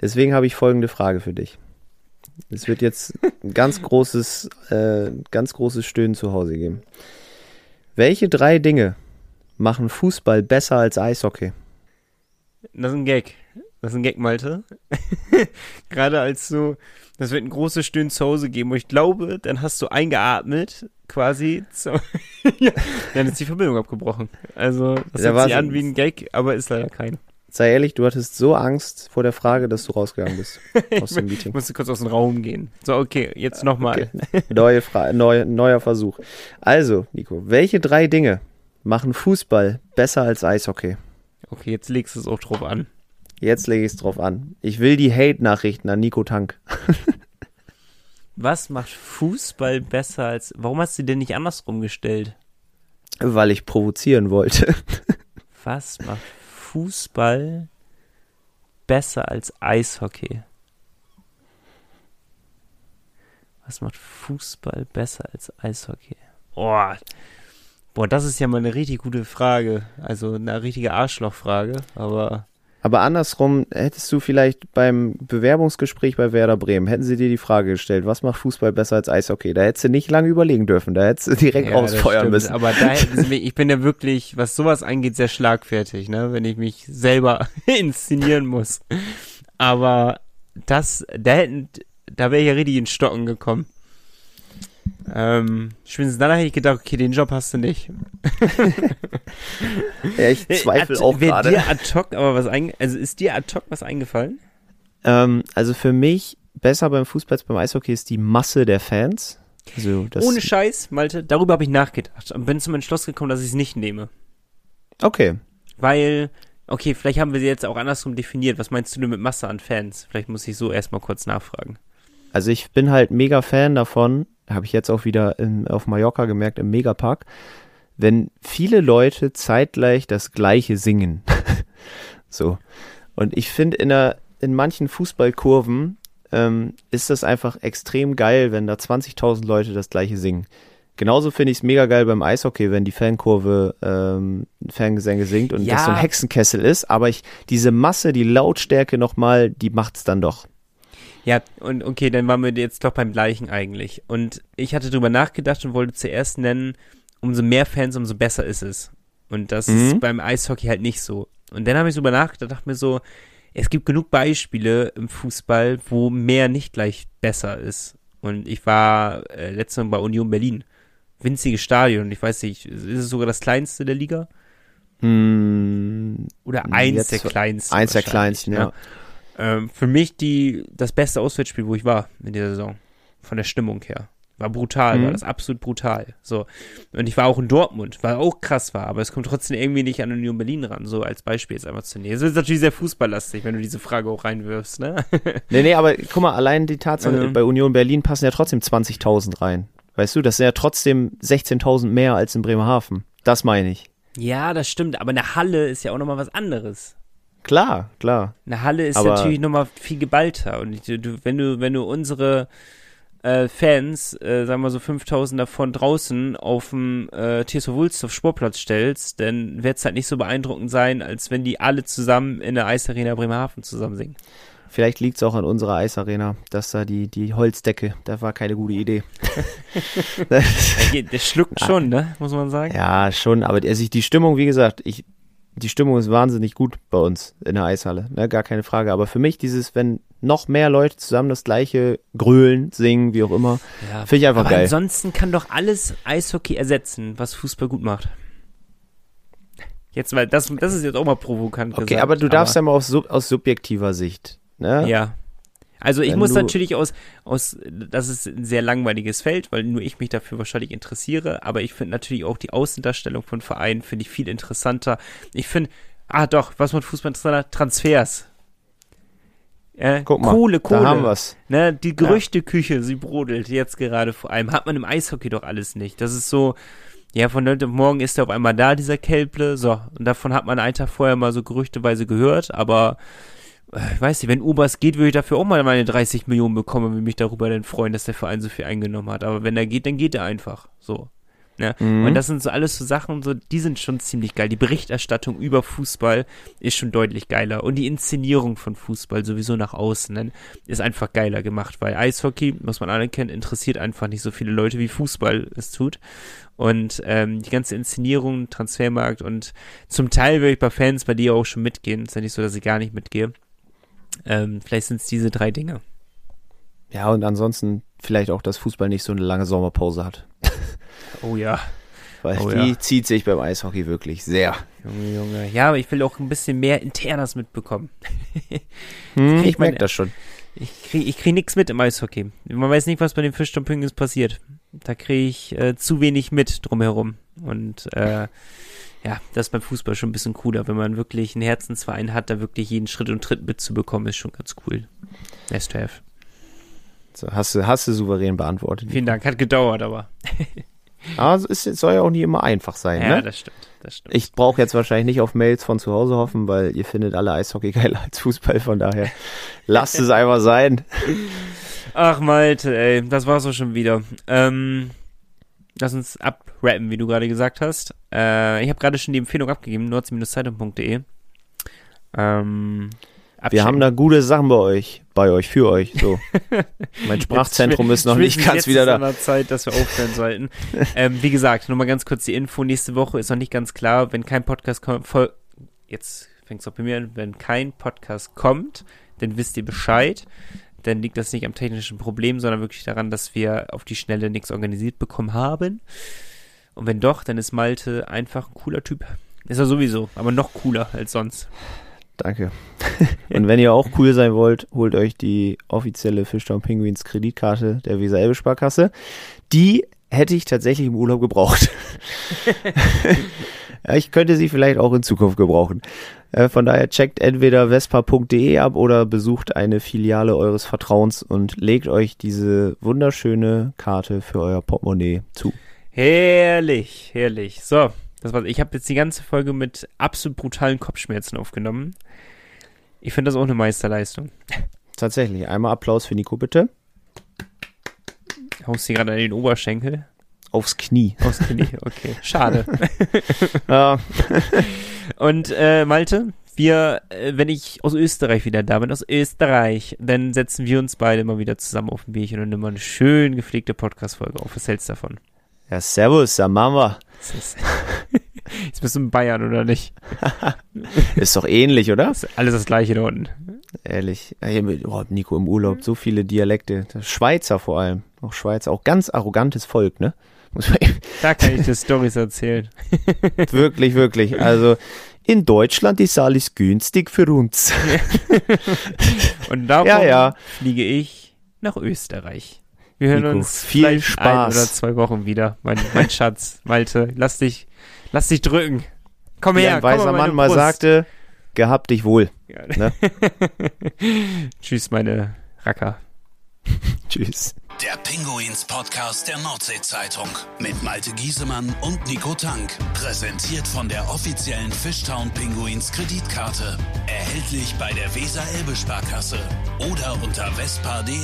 Deswegen habe ich folgende Frage für dich. Es wird jetzt ein ganz (laughs) großes, äh, ganz großes Stöhnen zu Hause geben. Welche drei Dinge machen Fußball besser als Eishockey? Das ist ein Gag. Das ist ein Gag, Malte. (laughs) Gerade als du, das wird ein großes Stöhnen zu Hause geben. Und ich glaube, dann hast du eingeatmet, quasi. (laughs) Ja, dann ist die Verbindung abgebrochen. Also, das Da hört sich an wie ein Gag, aber ist leider kein. Sei ehrlich, du hattest so Angst vor der Frage, dass du rausgegangen bist (laughs) aus dem Ich Meeting. musste kurz aus dem Raum gehen. So, okay, jetzt nochmal. Okay. Neue Fra neu, neuer Versuch. Also, Nico, welche drei Dinge machen Fußball besser als Eishockey? Okay, jetzt legst du es auch drauf an. Jetzt lege ich es drauf an. Ich will die Hate-Nachrichten an Nico Tank. Was macht Fußball besser als. Warum hast du den nicht andersrum gestellt? Weil ich provozieren wollte. Was macht Fußball besser als Eishockey? Was macht Fußball besser als Eishockey? Boah. Boah, das ist ja mal eine richtig gute Frage. Also eine richtige Arschlochfrage, aber Aber andersrum, hättest du vielleicht beim Bewerbungsgespräch bei Werder Bremen, hätten sie dir die Frage gestellt, was macht Fußball besser als Eishockey? Da hättest du nicht lange überlegen dürfen, da hättest du direkt Ja, rausfeuern müssen. Aber da (laughs) hätten sie mich, ich bin ja wirklich, was sowas angeht, sehr schlagfertig, ne, wenn ich mich selber (laughs) inszenieren muss. Aber das, da hätten, da wäre ich ja richtig in Stocken gekommen. Ähm, spätestens danach hätte ich gedacht, okay, den Job hast du nicht. Ja, ich zweifle Ad- auch gerade. dir ad hoc aber was einge also ist dir ad hoc was eingefallen? Ähm, also für mich besser beim Fußball als beim Eishockey ist die Masse der Fans. Also das, Ohne Scheiß, Malte, darüber habe ich nachgedacht und bin zum Entschluss gekommen, dass ich es nicht nehme. Okay. Weil, okay, vielleicht haben wir sie jetzt auch andersrum definiert. Was meinst du denn mit Masse an Fans? Vielleicht muss ich so erstmal kurz nachfragen. Also ich bin halt mega Fan davon, habe ich jetzt auch wieder in, auf Mallorca gemerkt, im Megapark, wenn viele Leute zeitgleich das gleiche singen. (laughs) so. Und ich finde, in, der- in manchen Fußballkurven ähm, ist das einfach extrem geil, wenn da 20.000 Leute das gleiche singen. Genauso finde ich es mega geil beim Eishockey, wenn die Fankurve ähm, Fangesänge singt und Ja. das so ein Hexenkessel ist. Aber ich, diese Masse, die Lautstärke nochmal, die macht's dann doch. Ja, und okay, dann waren wir jetzt doch beim gleichen eigentlich. Und ich hatte drüber nachgedacht und wollte zuerst nennen, umso mehr Fans, umso besser ist es. Und das Mhm. ist beim Eishockey halt nicht so. Und dann habe ich drüber nachgedacht, dachte mir so, es gibt genug Beispiele im Fußball, wo mehr nicht gleich besser ist. Und ich war äh, letztes Mal bei Union Berlin. Winziges Stadion. Ich weiß nicht, ist es sogar das kleinste der Liga? Hm, Oder eins der kleinsten. eins der kleinsten, ne? ja. Ähm, für mich die, das beste Auswärtsspiel, wo ich war in dieser Saison. Von der Stimmung her. War brutal, Mhm. war das absolut brutal. So. Und ich war auch in Dortmund, weil auch krass war, aber es kommt trotzdem irgendwie nicht an Union Berlin ran, so als Beispiel jetzt einfach zu nehmen. Es ist natürlich sehr fußballlastig, wenn du diese Frage auch reinwirfst, ne? (laughs) Nee, nee, aber guck mal, allein die Tatsache, Mhm. bei Union Berlin passen ja trotzdem 20.000 rein. Weißt du, das sind ja trotzdem 16.000 mehr als in Bremerhaven. Das meine ich. ja, das stimmt, aber eine Halle ist ja auch nochmal was anderes. Klar, klar. Eine Halle ist Aber- natürlich nochmal viel geballter. Und du, du, wenn du, wenn du unsere äh, Fans, äh, sagen wir so 5000 davon draußen auf dem äh, TSV Wulstorf Sportplatz stellst, dann wird es halt nicht so beeindruckend sein, als wenn die alle zusammen in der Eisarena Bremerhaven zusammen singen. Vielleicht liegt es auch an unserer Eisarena, dass da die, die Holzdecke, das war keine gute Idee. (laughs) Der, geht- der schluckt schon, ne? Muss man sagen. ja, schon, aber also ich, die Stimmung, wie gesagt, ich, die Stimmung ist wahnsinnig gut bei uns in der Eishalle, ne, gar keine Frage. Aber für mich dieses, wenn noch mehr Leute zusammen das gleiche grölen, singen, wie auch immer, Ja. finde ich einfach Aber geil. ansonsten kann doch alles Eishockey ersetzen, was Fußball gut macht. Jetzt mal, das, das ist jetzt auch mal provokant Okay, gesagt. aber du darfst ja mal aus, aus subjektiver Sicht. Ne? Ja. Also ich Wenn muss natürlich aus, aus, das ist ein sehr langweiliges Feld, weil nur ich mich dafür wahrscheinlich interessiere, aber ich finde natürlich auch die Außendarstellung von Vereinen finde ich viel interessanter. Ich finde, ah doch, was macht Fußball interessanter? Transfers. Äh, Guck mal, Kohle, Kohle. da haben wir's. Ne, die Gerüchteküche, sie brodelt jetzt gerade vor allem. Hat man im Eishockey doch alles nicht. Das ist so, ja, von heute auf morgen ist er auf einmal da, dieser Kelple. So, und davon hat man einen Tag vorher mal so gerüchteweise gehört, aber ich weiß nicht, wenn Ubers geht, würde ich dafür auch mal meine 30 Millionen bekommen und würde mich darüber dann freuen, dass der Verein so viel eingenommen hat. Aber wenn er geht, dann geht er einfach. So. Ne? Mhm. Und das sind so alles so Sachen, so, die sind schon ziemlich geil. Die Berichterstattung über Fußball ist schon deutlich geiler. Und die Inszenierung von Fußball sowieso nach außen ne, ist einfach geiler gemacht, weil Eishockey, muss man anerkennen, interessiert einfach nicht so viele Leute, wie Fußball es tut. Und ähm, die ganze Inszenierung, Transfermarkt und zum Teil würde ich bei Fans bei dir auch schon mitgehen. Ist ja nicht so, dass ich gar nicht mitgehe. Ähm, vielleicht sind es diese drei Dinge. Ja, und ansonsten vielleicht auch, dass Fußball nicht so eine lange Sommerpause hat. (laughs) Oh ja. Weil Oh die ja. zieht sich beim Eishockey wirklich sehr. Junge, Junge. Ja, aber ich will auch ein bisschen mehr Internas mitbekommen. Hm, ich merke das schon. Ich kriege ich krieg nichts mit im Eishockey. Man weiß nicht, was bei den Fischtompings passiert. Da kriege ich äh, zu wenig mit drumherum. Und äh, ja, das ist beim Fußball schon ein bisschen cooler. Wenn man wirklich einen Herzensverein hat, da wirklich jeden Schritt und Tritt mitzubekommen, ist schon ganz cool. Nice to have. So, hast, du, hast du souverän beantwortet. Vielen Dank, hat gedauert, aber. (laughs) Aber es ist, soll ja auch nicht immer einfach sein. Ja, ne? das stimmt. Das stimmt. Ich brauche jetzt wahrscheinlich nicht auf Mails von zu Hause hoffen, weil ihr findet alle Eishockey geiler als Fußball. Von daher (laughs) lasst es einfach sein. Ach, Malte, ey, das war's auch schon wieder. Ähm, lass uns abrappen, wie du gerade gesagt hast. Äh, ich habe gerade schon die Empfehlung abgegeben, nordsee-zeitung.de. Ähm, Wir haben da gute Sachen bei euch, bei euch, für euch. So. (laughs) Mein Sprachzentrum Jetzt ist noch (laughs) nicht ganz wieder ist da. an der Zeit, dass wir aufhören sollten. (laughs) ähm, wie gesagt, nur mal ganz kurz die Info. Nächste Woche ist noch nicht ganz klar, wenn kein Podcast kommt. Voll, jetzt fängt es auch bei mir an. Wenn kein Podcast kommt, dann wisst ihr Bescheid. Dann liegt das nicht am technischen Problem, sondern wirklich daran, dass wir auf die Schnelle nichts organisiert bekommen haben. Und wenn doch, dann ist Malte einfach ein cooler Typ. Ist er sowieso, aber noch cooler als sonst. Danke. (laughs) Und wenn ihr auch cool sein wollt, holt euch die offizielle Fishtown Penguins Kreditkarte der Weser Elbe Sparkasse. Die hätte ich tatsächlich im Urlaub gebraucht. (laughs) ich könnte sie vielleicht auch in Zukunft gebrauchen. Äh, Von daher checkt entweder vespa.de ab oder besucht eine Filiale eures Vertrauens und legt euch diese wunderschöne Karte für euer Portemonnaie zu. Herrlich, herrlich. So, das war's. Ich habe jetzt die ganze Folge mit absolut brutalen Kopfschmerzen aufgenommen. Ich finde das auch eine Meisterleistung. Tatsächlich. Einmal Applaus für Nico, bitte. Haust dir gerade an den Oberschenkel. Aufs Knie. Aus Knie. Okay, (laughs) schade. (laughs) Ja, (laughs) Und äh, Malte, wir, äh, wenn ich aus Österreich wieder da bin, aus Österreich, dann setzen wir uns beide mal wieder zusammen auf ein Bierchen und nehmen mal eine schön gepflegte Podcast-Folge auf. Was hältst du davon? Ja servus, Mama. Das ist, jetzt bist du in Bayern, oder nicht? (laughs) Ist doch ähnlich, oder? Ist alles das gleiche da unten. Ehrlich. Ja, hier mit- Oh, Nico im Urlaub, so viele Dialekte. Schweizer vor allem. Auch Schweizer, auch ganz arrogantes Volk, ne? (laughs) Da kann ich dir Stories erzählen. (laughs) wirklich, wirklich. Also in Deutschland ist alles günstig für uns. Und darum Ja, ja. fliege ich nach Österreich. Wir hören Nico, uns viel vielleicht ein Spaß. oder zwei Wochen wieder. Mein, mein Schatz, Malte, lass dich, lass dich drücken. Komm Wie her, ein komm weiser meine Mann mal Brust. sagte, gehabt dich wohl. Ja. ne? (laughs) Tschüss, meine Racker. (laughs) Tschüss. Der Pinguins Podcast der Nordsee-Zeitung mit Malte Giesemann und Nico Tank. Präsentiert von der offiziellen Fishtown Pinguins Kreditkarte. Erhältlich bei der Weser Elbe Sparkasse oder unter vespa.de.